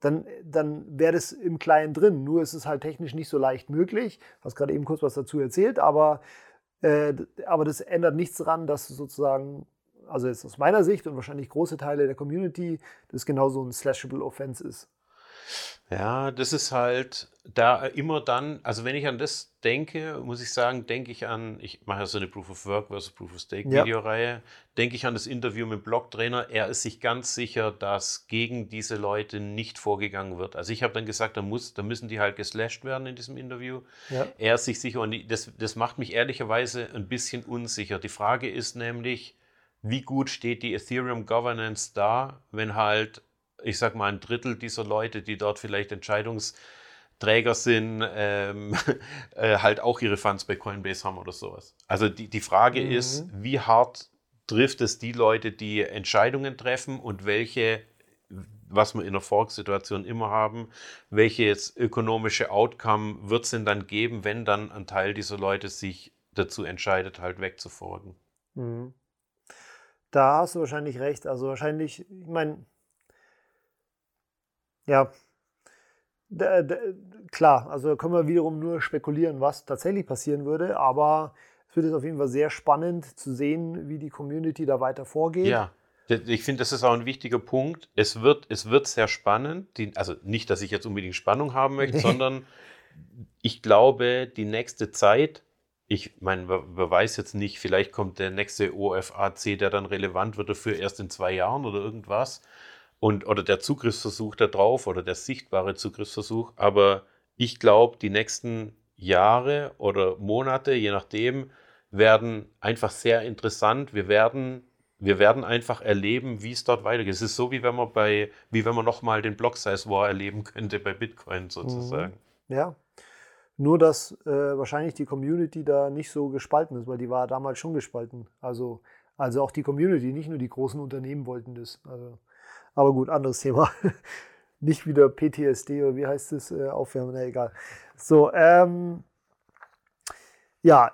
Speaker 2: dann, dann wäre das im Client drin. Nur ist es halt technisch nicht so leicht möglich. Du hast gerade eben kurz was dazu erzählt, aber Äh, aber das ändert nichts daran, dass sozusagen, also jetzt aus meiner Sicht und wahrscheinlich große Teile der Community, das genauso ein slashable Offense ist.
Speaker 1: Ja, das ist halt da immer dann, also wenn ich an das denke, muss ich sagen, denke ich an, ich mache ja so eine Proof of Work versus Proof of Stake
Speaker 2: Ja.
Speaker 1: Videoreihe, denke ich an das Interview mit dem Blocktrainer. Er ist sich ganz sicher, dass gegen diese Leute nicht vorgegangen wird. Also ich habe dann gesagt, da, muss, da müssen die halt geslasht werden in diesem Interview.
Speaker 2: Ja.
Speaker 1: Er ist sich sicher und das, das macht mich ehrlicherweise ein bisschen unsicher. Die Frage ist nämlich, wie gut steht die Ethereum Governance da, wenn halt, ich sag mal, ein Drittel dieser Leute, die dort vielleicht Entscheidungsträger sind, ähm, äh, halt auch ihre Funds bei Coinbase haben oder sowas. Also die, die Frage
Speaker 2: Mhm.
Speaker 1: ist, wie hart trifft es die Leute, die Entscheidungen treffen und welche was wir in der Fork-Situation immer haben, welche jetzt ökonomische Outcome wird es denn dann geben, wenn dann ein Teil dieser Leute sich dazu entscheidet, halt wegzufolgen?
Speaker 2: Mhm. Da hast du wahrscheinlich recht. Also wahrscheinlich, ich meine, ja, da, klar, also da können wir wiederum nur spekulieren, was tatsächlich passieren würde, aber es wird jetzt auf jeden Fall sehr spannend zu sehen, wie die Community da weiter vorgeht.
Speaker 1: Ja, d- ich finde, das ist auch ein wichtiger Punkt. Es wird, es wird sehr spannend. Die, also nicht, dass ich jetzt unbedingt Spannung haben möchte, sondern ich glaube, die nächste Zeit, ich meine, wer weiß jetzt nicht, vielleicht kommt der nächste OFAC, der dann relevant wird dafür erst in zwei Jahren oder irgendwas. Und, oder der Zugriffsversuch da drauf oder der sichtbare Zugriffsversuch. Aber ich glaube, die nächsten Jahre oder Monate, je nachdem, werden einfach sehr interessant. Wir werden, wir werden einfach erleben, wie es dort weitergeht. Es ist so, wie wenn man bei, wie wenn man nochmal den Block Size War erleben könnte bei Bitcoin sozusagen.
Speaker 2: Ja. Nur, dass äh, wahrscheinlich die Community da nicht so gespalten ist, weil die war damals schon gespalten. Also, also auch die Community, nicht nur die großen Unternehmen wollten das. Also, aber gut, anderes Thema. nicht wieder PTSD oder wie heißt es? Äh, aufwärmen, na egal. So, ähm, ja,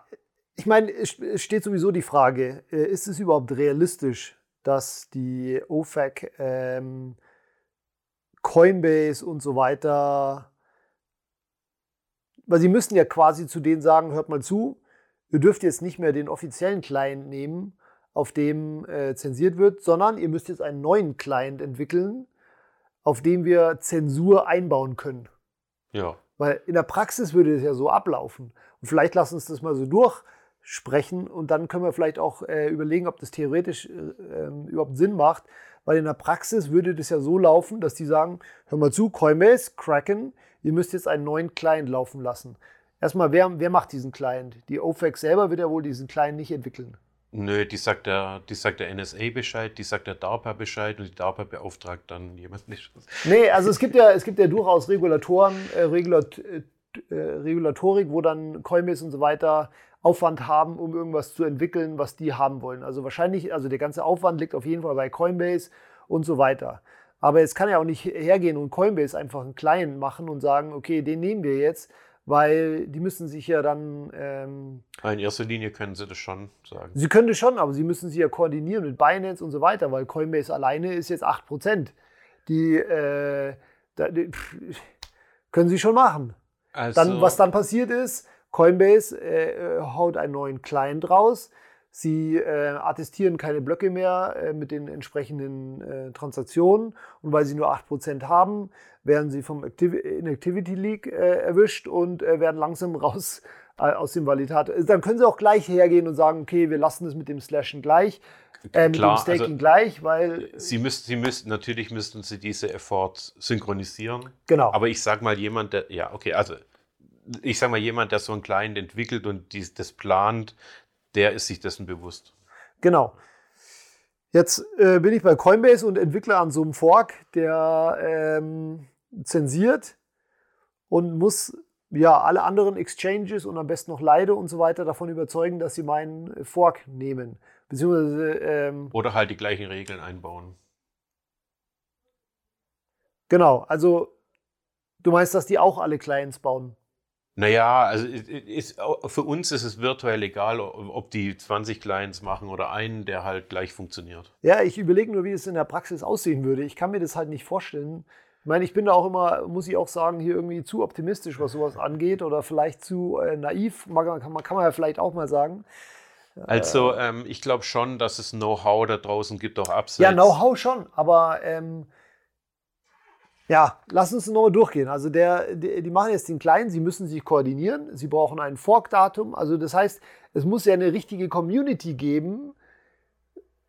Speaker 2: ich meine, es steht sowieso die Frage, äh, ist es überhaupt realistisch, dass die OFAC, ähm, Coinbase und so weiter weil sie müssen ja quasi zu denen sagen, hört mal zu, ihr dürft jetzt nicht mehr den offiziellen Client nehmen, auf dem äh, zensiert wird, sondern ihr müsst jetzt einen neuen Client entwickeln, auf dem wir Zensur einbauen können.
Speaker 1: Ja.
Speaker 2: Weil in der Praxis würde es ja so ablaufen. Und vielleicht lassen uns das mal so durchsprechen und dann können wir vielleicht auch äh, überlegen, ob das theoretisch äh, ähm, überhaupt Sinn macht. Weil in der Praxis würde das ja so laufen, dass die sagen, hör mal zu, Coinbase, Kraken, ihr müsst jetzt einen neuen Client laufen lassen. Erstmal, wer, wer macht diesen Client? Die OFAC selber wird ja wohl diesen Client nicht entwickeln.
Speaker 1: Nö, die sagt der, die sagt der NSA Bescheid, die sagt der DARPA Bescheid und die DARPA beauftragt dann jemand nicht.
Speaker 2: Nee, also es gibt ja, es gibt ja durchaus Regulatoren, äh, Regulat äh, äh, Regulatorik, wo dann Coinbase und so weiter Aufwand haben, um irgendwas zu entwickeln, was die haben wollen. Also wahrscheinlich, also der ganze Aufwand liegt auf jeden Fall bei Coinbase und so weiter. Aber jetzt kann ja auch nicht hergehen und Coinbase einfach einen Client machen und sagen, okay, den nehmen wir jetzt, weil die müssen sich ja dann, ähm,
Speaker 1: In erster Linie können sie das schon sagen.
Speaker 2: sie können das schon, aber sie müssen sich ja koordinieren mit Binance und so weiter, weil Coinbase alleine ist jetzt 8%. Die, äh, da, die pff, können sie schon machen.
Speaker 1: Also,
Speaker 2: Dann, was dann passiert ist, Coinbase äh, äh, haut einen neuen Client raus. Sie äh, attestieren keine Blöcke mehr äh, mit den entsprechenden äh, Transaktionen. Und weil sie nur 8% haben, werden sie vom Activ Inactivity Leak äh, erwischt und äh, werden langsam raus äh, aus dem Validator. Dann können sie auch gleich hergehen und sagen, okay, wir lassen es mit dem Slashen gleich, äh, mit
Speaker 1: Klar,
Speaker 2: dem Staking
Speaker 1: also-
Speaker 2: gleich, weil,
Speaker 1: Sie müssten, sie müssten, natürlich müssten sie diese Efforts synchronisieren.
Speaker 2: genau.
Speaker 1: Aber ich sag mal, jemand, der, ja, okay, also ich sag mal, jemand, der so einen Client entwickelt und dies, das plant, der ist sich dessen bewusst.
Speaker 2: Genau. Jetzt äh, bin ich bei Coinbase und entwickle an so einem Fork, der ähm, zensiert und muss ja alle anderen Exchanges und am besten noch Leide und so weiter davon überzeugen, dass sie meinen Fork nehmen. Beziehungsweise, ähm,
Speaker 1: Oder halt die gleichen Regeln einbauen.
Speaker 2: genau, also du meinst, dass die auch alle Clients bauen?
Speaker 1: Naja, also ist, für uns ist es virtuell egal, ob die 20 Clients machen oder einen, der halt gleich funktioniert.
Speaker 2: Ja, ich überlege nur, wie es in der Praxis aussehen würde. Ich kann mir das halt nicht vorstellen, Ich meine, ich bin da auch immer, muss ich auch sagen, hier irgendwie zu optimistisch, was sowas angeht oder vielleicht zu äh, naiv, man, kann, man, kann man ja vielleicht auch mal sagen.
Speaker 1: Also ähm, ich glaube schon, dass es Know-how da draußen gibt, auch abseits.
Speaker 2: Ja, Know-how schon, aber ähm, ja, lass uns nochmal durchgehen. Also der, die, die, machen jetzt den Kleinen, sie müssen sich koordinieren, sie brauchen ein Fork-Datum. Also das heißt, es muss ja eine richtige Community geben,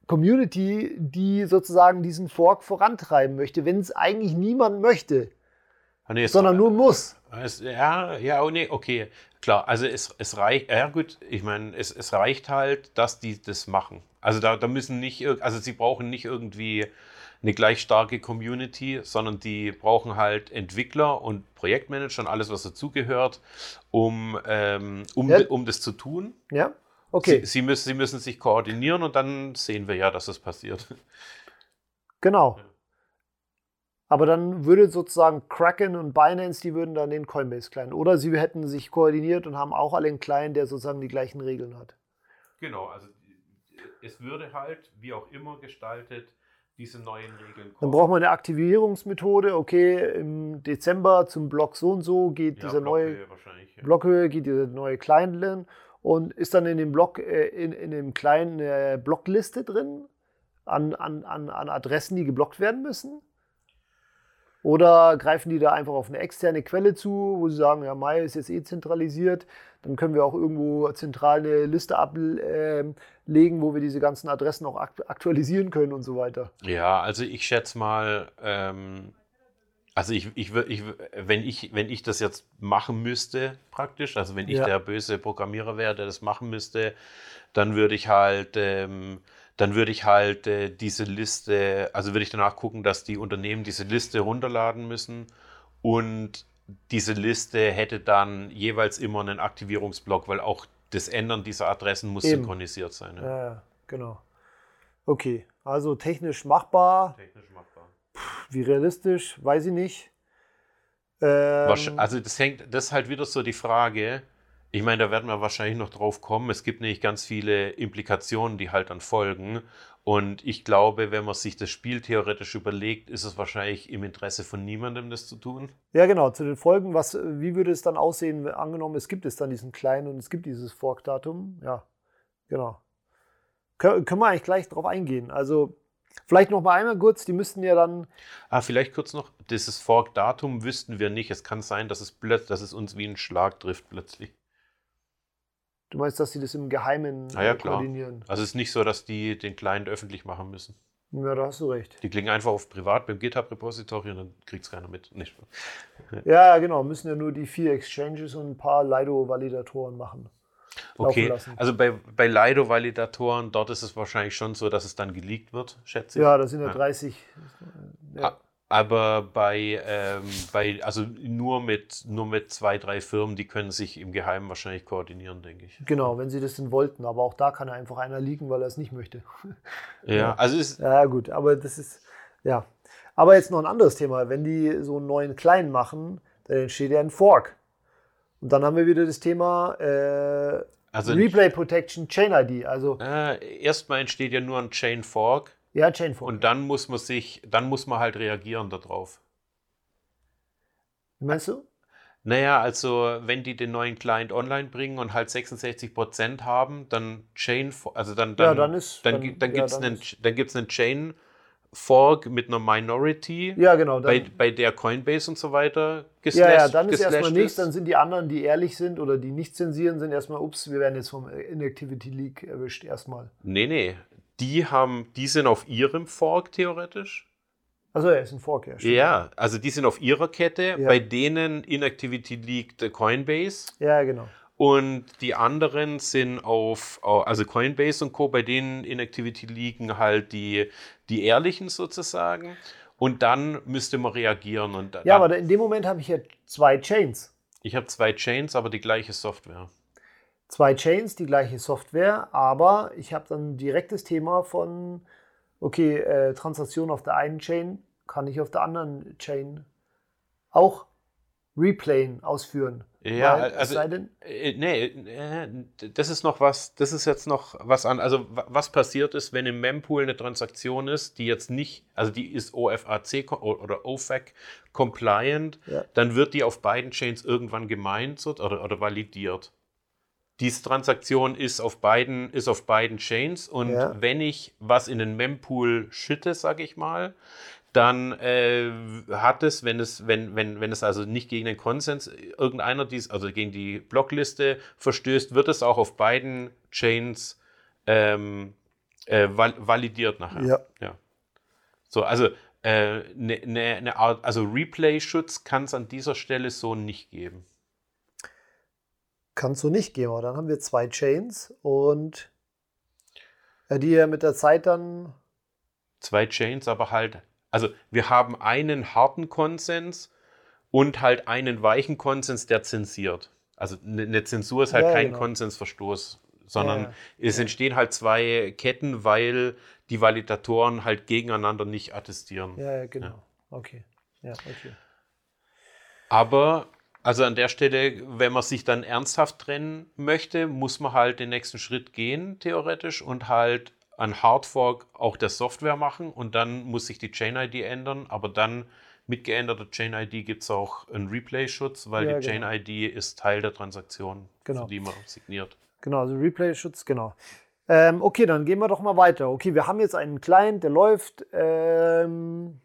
Speaker 2: Community, die sozusagen diesen Fork vorantreiben möchte, wenn es eigentlich niemand möchte,
Speaker 1: Ah, nee,
Speaker 2: sondern nur muss.
Speaker 1: Es, ja, ja, oh nee, okay, klar. Also es, es reicht, ja gut, ich meine, es, es reicht halt, dass die das machen. Also da, da müssen nicht, also sie brauchen nicht irgendwie eine gleich starke Community, sondern die brauchen halt Entwickler und Projektmanager und alles, was dazugehört, um, ähm, um,
Speaker 2: Ja.
Speaker 1: um das zu tun.
Speaker 2: Ja? Okay,
Speaker 1: Sie, sie, müssen, sie müssen sich koordinieren und dann sehen wir ja, dass es passiert.
Speaker 2: genau. Aber dann würde sozusagen Kraken und Binance, die würden dann den Coinbase-Client. Oder sie hätten sich koordiniert und haben auch alle einen Client, der sozusagen die gleichen Regeln hat.
Speaker 1: Genau, also es würde halt, wie auch immer gestaltet, diese neuen Regeln
Speaker 2: Dann braucht man eine Aktivierungsmethode. Okay, im Dezember zum Block so und so geht dieser neue
Speaker 1: wahrscheinlich. Ja.
Speaker 2: Blockhöhe, geht dieser neue Client und ist dann in dem Block, äh, in, in dem kleinen äh, Blockliste drin an, an, an, an Adressen, die geblockt werden müssen? Oder greifen die da einfach auf eine externe Quelle zu, wo sie sagen, ja, Mai ist jetzt eh zentralisiert, dann können wir auch irgendwo zentral eine Liste ablegen, wo wir diese ganzen Adressen auch akt aktualisieren können und so weiter.
Speaker 1: Ja, also ich schätze mal, ähm, also ich, ich, ich, wenn ich, wenn ich das jetzt machen müsste, praktisch, also wenn ich
Speaker 2: Ja.
Speaker 1: der böse Programmierer wäre, der das machen müsste, dann würde ich halt, ähm, dann würde ich halt äh, diese Liste, also würde ich danach gucken, dass die Unternehmen diese Liste runterladen müssen und diese Liste hätte dann jeweils immer einen Aktivierungsblock, weil auch das Ändern dieser Adressen muss
Speaker 2: Eben.
Speaker 1: synchronisiert sein. Ja.
Speaker 2: Ja, ja, genau. Okay, also technisch machbar,
Speaker 1: Technisch machbar.
Speaker 2: Wie realistisch, weiß ich nicht. Ähm,
Speaker 1: Also das hängt, das ist halt wieder so die Frage. Ich meine, da werden wir wahrscheinlich noch drauf kommen. Es gibt nämlich ganz viele Implikationen, die halt dann folgen. Und ich glaube, wenn man sich das Spiel theoretisch überlegt, ist es wahrscheinlich im Interesse von niemandem, das zu tun.
Speaker 2: ja, genau, zu den Folgen, was, wie würde es dann aussehen, angenommen, es gibt es dann diesen kleinen und es gibt dieses Fork-Datum? Ja, genau. Kö können wir eigentlich gleich drauf eingehen. Also, vielleicht noch mal einmal kurz, die müssten ja dann,
Speaker 1: Ah, vielleicht kurz noch, dieses Fork-Datum wüssten wir nicht. Es kann sein, dass es, plötz dass es uns wie ein Schlag trifft plötzlich.
Speaker 2: du meinst, dass sie das im Geheimen
Speaker 1: Ah ja,
Speaker 2: äh,
Speaker 1: klar.
Speaker 2: koordinieren?
Speaker 1: Also es ist nicht so, dass die den Client öffentlich machen müssen.
Speaker 2: Ja, da hast du recht.
Speaker 1: Die klicken einfach auf privat beim GitHub-Repository und dann kriegt es keiner mit. Nicht.
Speaker 2: Ja, genau, müssen ja nur die vier Exchanges und ein paar Lido-Validatoren machen.
Speaker 1: Okay,
Speaker 2: lassen.
Speaker 1: also bei, bei Lido-Validatoren, dort ist es wahrscheinlich schon so, dass es dann geleakt wird, schätze ich.
Speaker 2: Ja, das sind ja
Speaker 1: Ja.
Speaker 2: 30. Ja.
Speaker 1: Aber bei, ähm, bei also nur mit, nur mit zwei, drei Firmen, die können sich im Geheimen wahrscheinlich koordinieren, denke ich.
Speaker 2: Genau, wenn sie das denn wollten. Aber auch da kann ja einfach einer liegen, weil er es nicht möchte.
Speaker 1: Ja, also ist,
Speaker 2: Ja, gut, aber das ist, ja. Aber jetzt noch ein anderes Thema. Wenn die so einen neuen Kleinen machen, dann entsteht ja ein Fork. Und dann haben wir wieder das Thema äh,
Speaker 1: also
Speaker 2: Replay Protection Chain ID. Also,
Speaker 1: äh, erstmal entsteht ja nur ein Chain Fork
Speaker 2: ja, Chain Fork.
Speaker 1: und dann muss man sich, dann muss man halt reagieren darauf.
Speaker 2: Wie meinst du?
Speaker 1: Naja, also wenn die den neuen Client online bringen und halt 66% haben, dann Chain, also dann, dann,
Speaker 2: Ja, dann ist-
Speaker 1: dann,
Speaker 2: dann-
Speaker 1: gi- dann
Speaker 2: ja,
Speaker 1: gibt es
Speaker 2: dann
Speaker 1: einen, dann gibt's einen Chain Fork mit einer Minority,
Speaker 2: Ja, genau. Dann,
Speaker 1: bei, bei der Coinbase und so weiter
Speaker 2: ja,
Speaker 1: geslasht,
Speaker 2: ja, dann ist erstmal nichts. Dann sind die anderen, die ehrlich sind oder die nicht zensieren, sind erstmal, ups, wir werden jetzt vom Inactivity Leak erwischt. Erstmal.
Speaker 1: Nee, nee. Die haben, die sind auf ihrem Fork theoretisch.
Speaker 2: Also, er ist ein Fork, ja.
Speaker 1: Ja, also die sind auf ihrer Kette.
Speaker 2: Ja.
Speaker 1: Bei denen Inactivity liegt Coinbase.
Speaker 2: Ja, genau.
Speaker 1: Und die anderen sind auf, also Coinbase und Co., bei denen Inactivity liegen halt die, die ehrlichen sozusagen. Und dann müsste man reagieren. Und
Speaker 2: Ja, aber in dem Moment habe ich ja zwei Chains.
Speaker 1: ich habe zwei Chains, aber die gleiche Software.
Speaker 2: zwei Chains, die gleiche Software, aber ich habe dann direkt das Thema von, okay, äh, Transaktion auf der einen Chain kann ich auf der anderen Chain auch Replayen ausführen.
Speaker 1: Ja,
Speaker 2: Weil, es
Speaker 1: also,
Speaker 2: sei denn,
Speaker 1: äh, nee, äh, das ist noch was, das ist jetzt noch was an, also wa- was passiert ist, wenn im Mempool eine Transaktion ist, die jetzt nicht, also die ist OFAC oder OFAC compliant,
Speaker 2: Ja.
Speaker 1: dann wird die auf beiden Chains irgendwann gemeint oder, oder validiert. Diese Transaktion ist auf beiden, ist auf beiden Chains und
Speaker 2: Ja.
Speaker 1: wenn ich was in den Mempool schütte, sage ich mal, dann äh, hat es, wenn es, wenn, wenn, wenn es also nicht gegen den Konsens irgendeiner dies, also gegen die Blockliste verstößt, wird es auch auf beiden Chains ähm, äh, val validiert nachher.
Speaker 2: Ja.
Speaker 1: So, also eine äh, ne, ne, ne Art, also Replay-Schutz kann es an dieser Stelle so nicht geben.
Speaker 2: kann es so nicht geben. Aber dann haben wir zwei Chains und äh, die ja mit der Zeit dann.
Speaker 1: Zwei Chains, aber halt, also wir haben einen harten Konsens und halt einen weichen Konsens, der zensiert. Also eine eine Zensur ist halt
Speaker 2: Ja,
Speaker 1: kein
Speaker 2: genau.
Speaker 1: Konsensverstoß, sondern
Speaker 2: Ja,
Speaker 1: es entstehen halt zwei Ketten, weil die Validatoren halt gegeneinander nicht attestieren.
Speaker 2: Ja, ja, genau. Okay. Ja, okay.
Speaker 1: Aber, also an der Stelle, wenn man sich dann ernsthaft trennen möchte, muss man halt den nächsten Schritt gehen, theoretisch, und halt an Hardfork auch der Software machen und dann muss sich die Chain-ID ändern, aber dann mit geänderter Chain-ID gibt es auch einen Replay-Schutz, weil
Speaker 2: Ja,
Speaker 1: die
Speaker 2: genau.
Speaker 1: Chain-ID ist Teil der Transaktion,
Speaker 2: Genau.
Speaker 1: die man signiert.
Speaker 2: Genau, also Replay-Schutz, genau. Ähm, okay, dann gehen wir doch mal weiter. Okay, wir haben jetzt einen Client, der läuft. Ähm,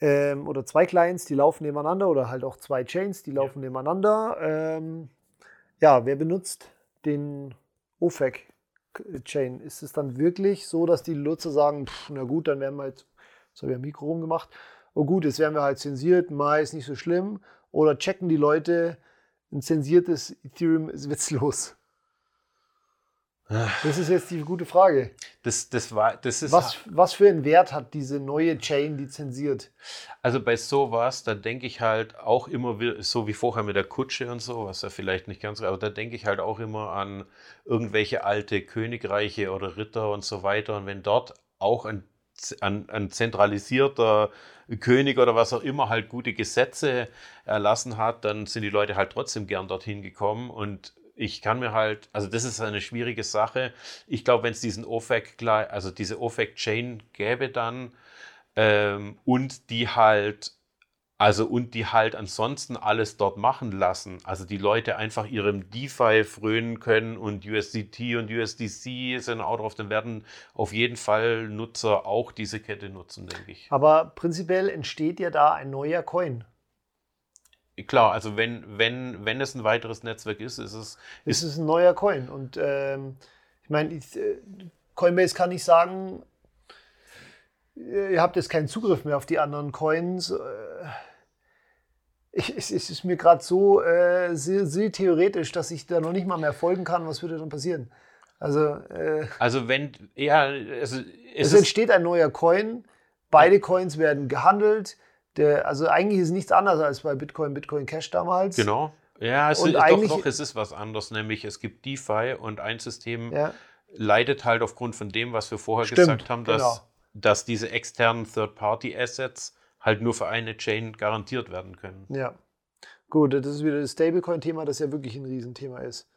Speaker 2: ähm, oder zwei Clients, die laufen nebeneinander oder halt auch zwei Chains, die laufen nebeneinander. Ähm, ja, wer benutzt den OFAC-Chain? Ist es dann wirklich so, dass die Nutzer sagen, pff, na gut, dann werden wir jetzt, das habe ich am Mikro rumgemacht, oh gut, jetzt werden wir halt zensiert, Mai ist nicht so schlimm. Oder checken die Leute, ein zensiertes Ethereum ist witzlos? Das ist jetzt die gute Frage.
Speaker 1: Das, das, war, das ist
Speaker 2: Was, was für einen Wert hat diese neue Chain, die zensiert?
Speaker 1: Also bei sowas, da denke ich halt auch immer, so wie vorher mit der Kutsche und so, was ja vielleicht nicht ganz, aber da denke ich halt auch immer an irgendwelche alte Königreiche oder Ritter und so weiter. Und wenn dort auch ein, ein, ein zentralisierter König oder was auch immer halt gute Gesetze erlassen hat, dann sind die Leute halt trotzdem gern dorthin gekommen und ich kann mir halt, also das ist eine schwierige Sache. Ich glaube, wenn es diesen OFAC, also diese OFAC-Chain gäbe dann, ähm, und die halt, also und die halt ansonsten alles dort machen lassen. Also die Leute einfach ihrem DeFi frönen können und USDT und USDC sind auch drauf, dann werden auf jeden Fall Nutzer auch diese Kette nutzen, denke ich.
Speaker 2: Aber prinzipiell entsteht ja da ein neuer Coin.
Speaker 1: Klar, also wenn, wenn, wenn es ein weiteres Netzwerk ist, ist es,
Speaker 2: Es ist ein neuer Coin. Und ähm, ich meine, äh, Coinbase kann nicht sagen, äh, ihr habt jetzt keinen Zugriff mehr auf die anderen Coins. Äh, ich, es, es ist mir gerade so äh, sehr, sehr theoretisch, dass ich da noch nicht mal mehr folgen kann, was würde dann passieren. Also äh,
Speaker 1: also wenn, ja, also es
Speaker 2: es
Speaker 1: ist,
Speaker 2: entsteht ein neuer Coin, beide Coins werden gehandelt. Der, also eigentlich ist nichts anderes als bei Bitcoin, Bitcoin Cash damals.
Speaker 1: genau. Ja, es
Speaker 2: Und
Speaker 1: ist doch, doch, es ist was anderes, nämlich es gibt DeFi und ein System
Speaker 2: Ja.
Speaker 1: leidet halt aufgrund von dem, was wir vorher
Speaker 2: Stimmt,
Speaker 1: gesagt haben, dass,
Speaker 2: genau.
Speaker 1: dass diese externen Third-Party-Assets halt nur für eine Chain garantiert werden können.
Speaker 2: Ja. Gut, das ist wieder das Stablecoin-Thema, das ja wirklich ein Riesenthema ist.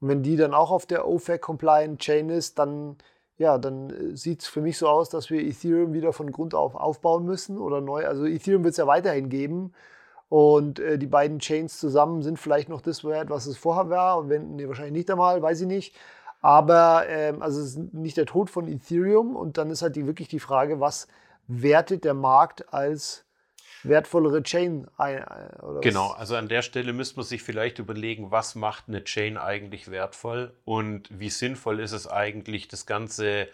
Speaker 2: Und wenn die dann auch auf der OFAC-compliant Chain ist, dann, ja, dann sieht es für mich so aus, dass wir Ethereum wieder von Grund auf aufbauen müssen oder neu. Also Ethereum wird es ja weiterhin geben. Und äh, die beiden Chains zusammen sind vielleicht noch das wert, was es vorher war. Und wenn, nee, wahrscheinlich nicht einmal, weiß ich nicht. Aber ähm, also es ist nicht der Tod von Ethereum. Und dann ist halt die, wirklich die Frage, was wertet der Markt als wertvollere Chain ein? äh, Oder was?
Speaker 1: Genau, also an der Stelle müsste man sich vielleicht überlegen, was macht eine Chain eigentlich wertvoll und wie sinnvoll ist es eigentlich, das ganze,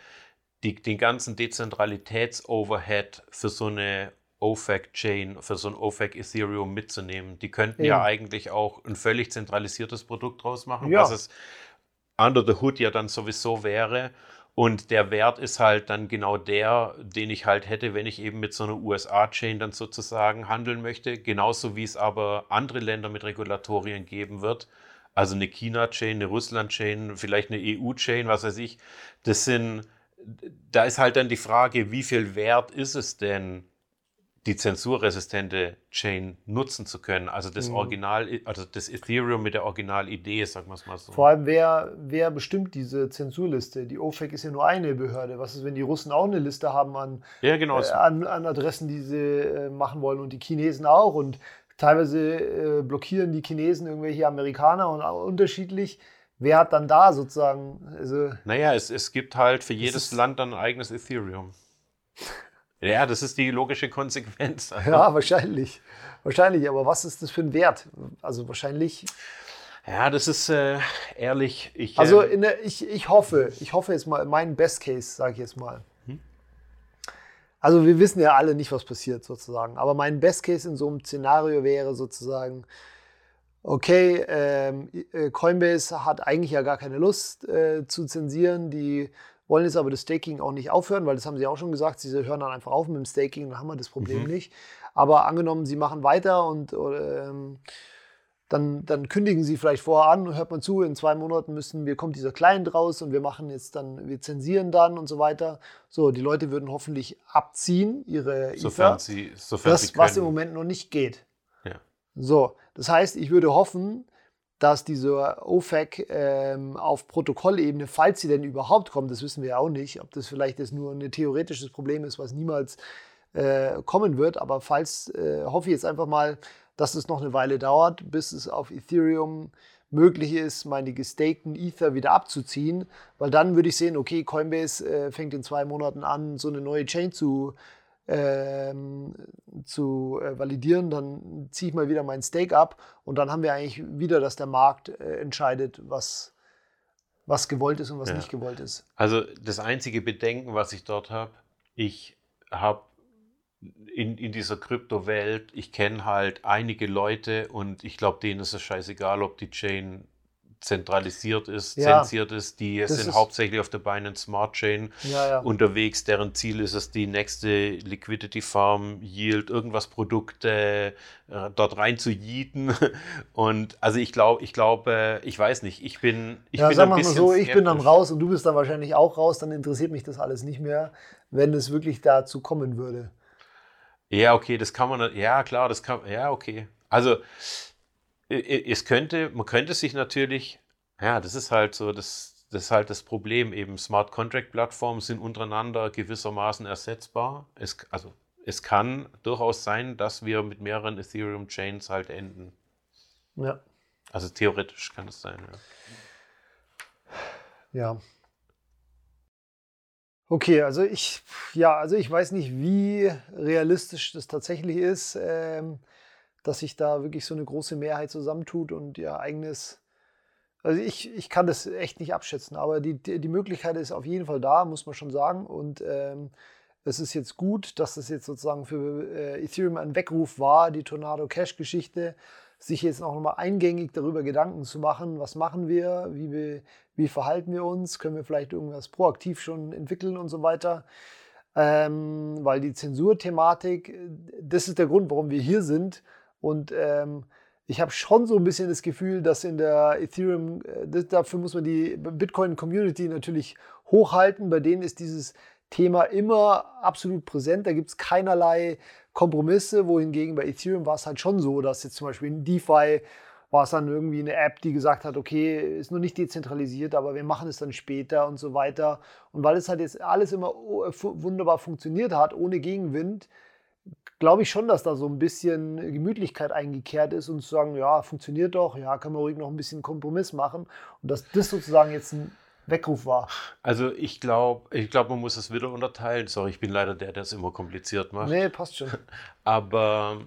Speaker 1: die, den ganzen Dezentralitäts-Overhead für so eine OFAC-Chain, für so ein OFAC-Ethereum mitzunehmen. Die könnten ja
Speaker 2: Eben.
Speaker 1: eigentlich auch ein völlig zentralisiertes Produkt draus machen,
Speaker 2: Ja.
Speaker 1: was es under the hood ja dann sowieso wäre. Und der Wert ist halt dann genau der, den ich halt hätte, wenn ich eben mit so einer USA-Chain dann sozusagen handeln möchte. Genauso wie es aber andere Länder mit Regulatorien geben wird. Also eine China-Chain, eine Russland-Chain, vielleicht eine EU-Chain, was weiß ich. Das sind, da ist halt dann die Frage, wie viel wert ist es denn die zensurresistente Chain nutzen zu können. Also das
Speaker 2: Mhm.
Speaker 1: Original, also das Ethereum mit der Originalidee, sagen wir es mal so.
Speaker 2: Vor allem, wer, wer bestimmt diese Zensurliste? Die OFAC ist ja nur eine Behörde. Was ist, wenn die Russen auch eine Liste haben an,
Speaker 1: Ja, genau.
Speaker 2: äh, an, an Adressen, die sie äh, machen wollen und die Chinesen auch? Und teilweise äh, blockieren die Chinesen irgendwelche Amerikaner und unterschiedlich. Wer hat dann da sozusagen, also
Speaker 1: Naja, es, es gibt halt für jedes Land dann ein eigenes Ethereum. Ja, das ist die logische Konsequenz.
Speaker 2: ja, wahrscheinlich. Wahrscheinlich, aber was ist das für ein Wert? Also wahrscheinlich
Speaker 1: Ja, das ist äh, ehrlich. Ich,
Speaker 2: Also
Speaker 1: ähm,
Speaker 2: in der, ich, ich hoffe, ich hoffe jetzt mal, mein Best Case, sage ich jetzt mal.
Speaker 1: Hm?
Speaker 2: Also wir wissen ja alle nicht, was passiert sozusagen. Aber mein Best Case in so einem Szenario wäre sozusagen, okay, ähm, äh, Coinbase hat eigentlich ja gar keine Lust äh, zu zensieren. Die wollen jetzt aber das Staking auch nicht aufhören, weil das haben sie auch schon gesagt, sie hören dann einfach auf mit dem Staking, dann haben wir das Problem
Speaker 1: Mhm.
Speaker 2: nicht. Aber angenommen, sie machen weiter und oder, ähm, dann, dann kündigen sie vielleicht vorher an, hört man zu, in zwei Monaten müssen wir, kommt dieser Client raus und wir machen jetzt dann, wir zensieren dann und so weiter. So, die Leute würden hoffentlich abziehen, ihre
Speaker 1: sofern
Speaker 2: Ether.
Speaker 1: sie, sofern sie
Speaker 2: Das,
Speaker 1: können.
Speaker 2: was im Moment noch nicht geht.
Speaker 1: Ja.
Speaker 2: So, das heißt, ich würde hoffen, dass diese OFAC ähm, auf Protokollebene, falls sie denn überhaupt kommt, das wissen wir ja auch nicht, ob das vielleicht jetzt nur ein theoretisches Problem ist, was niemals äh, kommen wird, aber falls, äh, hoffe ich jetzt einfach mal, dass es noch eine Weile dauert, bis es auf Ethereum möglich ist, meine gestakten Ether wieder abzuziehen, weil dann würde ich sehen, okay, Coinbase äh, fängt in zwei Monaten an, so eine neue Chain zu, ähm, zu äh, validieren, dann ziehe ich mal wieder meinen Stake ab und dann haben wir eigentlich wieder, dass der Markt äh, entscheidet, was, was gewollt ist und was
Speaker 1: Ja.
Speaker 2: nicht gewollt ist.
Speaker 1: Also das einzige Bedenken, was ich dort habe, ich habe in, in dieser Kryptowelt, ich kenne halt einige Leute und ich glaube, denen ist es scheißegal, ob die Chain zentralisiert ist,
Speaker 2: Ja.
Speaker 1: zensiert ist. Die
Speaker 2: Das
Speaker 1: sind
Speaker 2: ist-
Speaker 1: hauptsächlich auf der Binance Smart Chain
Speaker 2: Ja, ja.
Speaker 1: unterwegs. Deren Ziel ist es, die nächste Liquidity Farm, Yield, irgendwas Produkte äh, dort rein zu yeeten. Und also ich glaube, ich glaube, ich weiß nicht, ich bin, ich
Speaker 2: ja,
Speaker 1: bin
Speaker 2: sagen
Speaker 1: ein
Speaker 2: wir mal
Speaker 1: bisschen
Speaker 2: so, ich bin dann raus und du bist dann wahrscheinlich auch raus, dann interessiert mich das alles nicht mehr, wenn es wirklich dazu kommen würde.
Speaker 1: Ja, okay, das kann man, ja klar, das kann, ja, okay. Also, es könnte, man könnte sich natürlich, ja, das ist halt so, das, das ist halt das Problem eben. Smart Contract Plattformen sind untereinander gewissermaßen ersetzbar. Es, also, es kann durchaus sein, dass wir mit mehreren Ethereum Chains halt enden.
Speaker 2: Ja.
Speaker 1: Also theoretisch kann es sein, ja.
Speaker 2: Ja. Okay, also ich, ja, also ich weiß nicht, wie realistisch das tatsächlich ist, ähm, dass sich da wirklich so eine große Mehrheit zusammentut und ihr eigenes. Also ich, ich kann das echt nicht abschätzen, aber die, die Möglichkeit ist auf jeden Fall da, muss man schon sagen. Und ähm, es ist jetzt gut, dass das jetzt sozusagen für äh, Ethereum ein Weckruf war, die Tornado Cash-Geschichte, sich jetzt noch mal eingängig darüber Gedanken zu machen, was machen wir, wie, wir, wie verhalten wir uns, können wir vielleicht irgendwas proaktiv schon entwickeln und so weiter. Ähm, weil die Zensurthematik, äh, das ist der Grund, warum wir hier sind. Und ähm, ich habe schon so ein bisschen das Gefühl, dass in der Ethereum, äh, dafür muss man die Bitcoin-Community natürlich hochhalten. Bei denen ist dieses Thema immer absolut präsent. Da gibt es keinerlei Kompromisse, wohingegen bei Ethereum war es halt schon so, dass jetzt zum Beispiel in DeFi war es dann irgendwie eine App, die gesagt hat, okay, ist noch nicht dezentralisiert, aber wir machen es dann später und so weiter. Und weil es halt jetzt alles immer oh, wunderbar funktioniert hat, ohne Gegenwind, glaube ich schon, dass da so ein bisschen Gemütlichkeit eingekehrt ist und zu sagen, ja, funktioniert doch, ja, können wir ruhig noch ein bisschen Kompromiss machen. Und dass das sozusagen jetzt ein Weckruf war.
Speaker 1: Also ich glaube, ich glaube, man muss es wieder unterteilen. Sorry, ich bin leider der, der es immer kompliziert macht.
Speaker 2: Nee, passt schon.
Speaker 1: Aber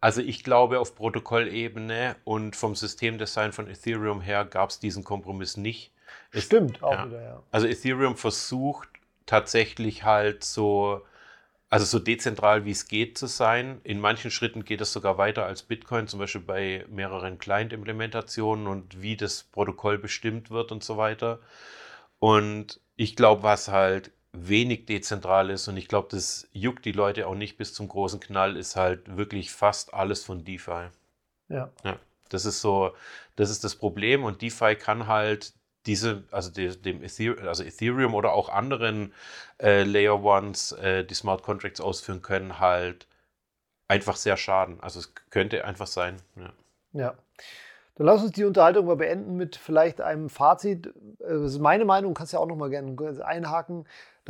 Speaker 1: also ich glaube, auf Protokollebene und vom Systemdesign von Ethereum her gab es diesen Kompromiss nicht. Es,
Speaker 2: Stimmt auch
Speaker 1: ja.
Speaker 2: wieder, ja.
Speaker 1: Also Ethereum versucht tatsächlich halt so, also so dezentral wie es geht zu sein. In manchen Schritten geht es sogar weiter als Bitcoin, zum Beispiel bei mehreren Client-Implementationen und wie das Protokoll bestimmt wird und so weiter. Und ich glaube, was halt wenig dezentral ist und ich glaube, das juckt die Leute auch nicht bis zum großen Knall, ist halt wirklich fast alles von DeFi.
Speaker 2: ja.
Speaker 1: Ja, das ist so, das ist das Problem und DeFi kann halt diese, also de, dem Ethereum, also Ethereum oder auch anderen äh, Layer Ones, äh, die Smart Contracts ausführen können, halt einfach sehr schaden. Also es könnte einfach sein. Ja.
Speaker 2: ja. Dann lass uns die Unterhaltung mal beenden mit vielleicht einem Fazit. Das ist meine Meinung, kannst ja auch noch mal gerne einhaken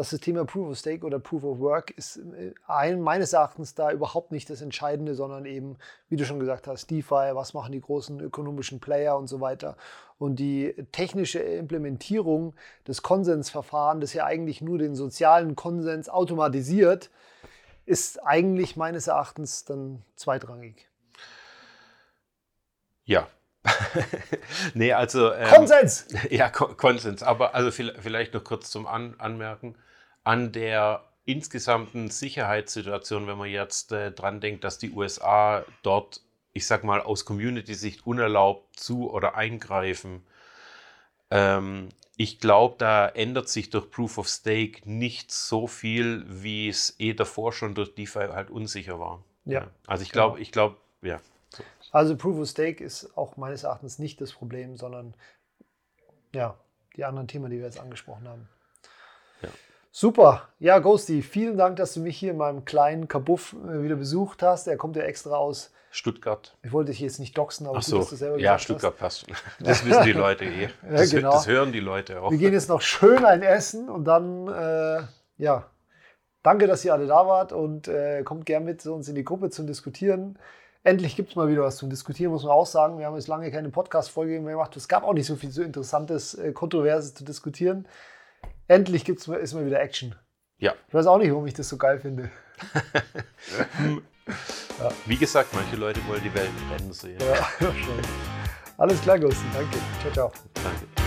Speaker 2: das Thema Proof of Stake oder Proof of Work ist äh, ein, meines Erachtens da überhaupt nicht das Entscheidende, sondern eben, wie du schon gesagt hast, DeFi, was machen die großen ökonomischen Player und so weiter. Und die technische Implementierung des Konsensverfahrens, das ja eigentlich nur den sozialen Konsens automatisiert, ist eigentlich meines Erachtens dann zweitrangig.
Speaker 1: Ja, nee, also.
Speaker 2: Ähm, Konsens!
Speaker 1: Ja, Ko Konsens. Aber also vielleicht noch kurz zum An Anmerken. An der insgesamten Sicherheitssituation, wenn man jetzt äh, dran denkt, dass die USA dort, ich sag mal, aus Community-Sicht unerlaubt zu oder eingreifen. Ähm, ich glaube, da ändert sich durch Proof of Stake nicht so viel, wie es eh davor schon durch DeFi halt unsicher war. Ja. Also ich glaube, genau. ich glaube, ja.
Speaker 2: So. Also Proof of Stake ist auch meines Erachtens nicht das Problem, sondern ja, die anderen Themen, die wir jetzt angesprochen haben. Super. Ja, Ghosty, vielen Dank, dass du mich hier in meinem kleinen Kabuff äh, wieder besucht hast. Er kommt ja extra aus
Speaker 1: Stuttgart.
Speaker 2: Ich wollte dich jetzt nicht doxen,
Speaker 1: aber Ach so. du, selber Ja, Stuttgart hast. passt. Das wissen die Leute eh. Das, ja, genau. das, hören die Leute auch.
Speaker 2: Wir gehen jetzt noch schön ein Essen und dann, äh, ja, danke, dass ihr alle da wart und äh, kommt gern mit zu uns in die Gruppe zum Diskutieren. Endlich gibt es mal wieder was zum Diskutieren, muss man auch sagen. Wir haben jetzt lange keine Podcast-Folge mehr gemacht. Es gab auch nicht so viel so Interessantes, äh, Kontroverses zu diskutieren. Endlich gibt's mal, ist mal wieder Action.
Speaker 1: Ja.
Speaker 2: Ich weiß auch nicht, warum ich das so geil finde.
Speaker 1: ja. Wie gesagt, manche Leute wollen die Welt rennen sehen. Ja.
Speaker 2: Alles klar, Gusti. Danke. Ciao, ciao. Danke.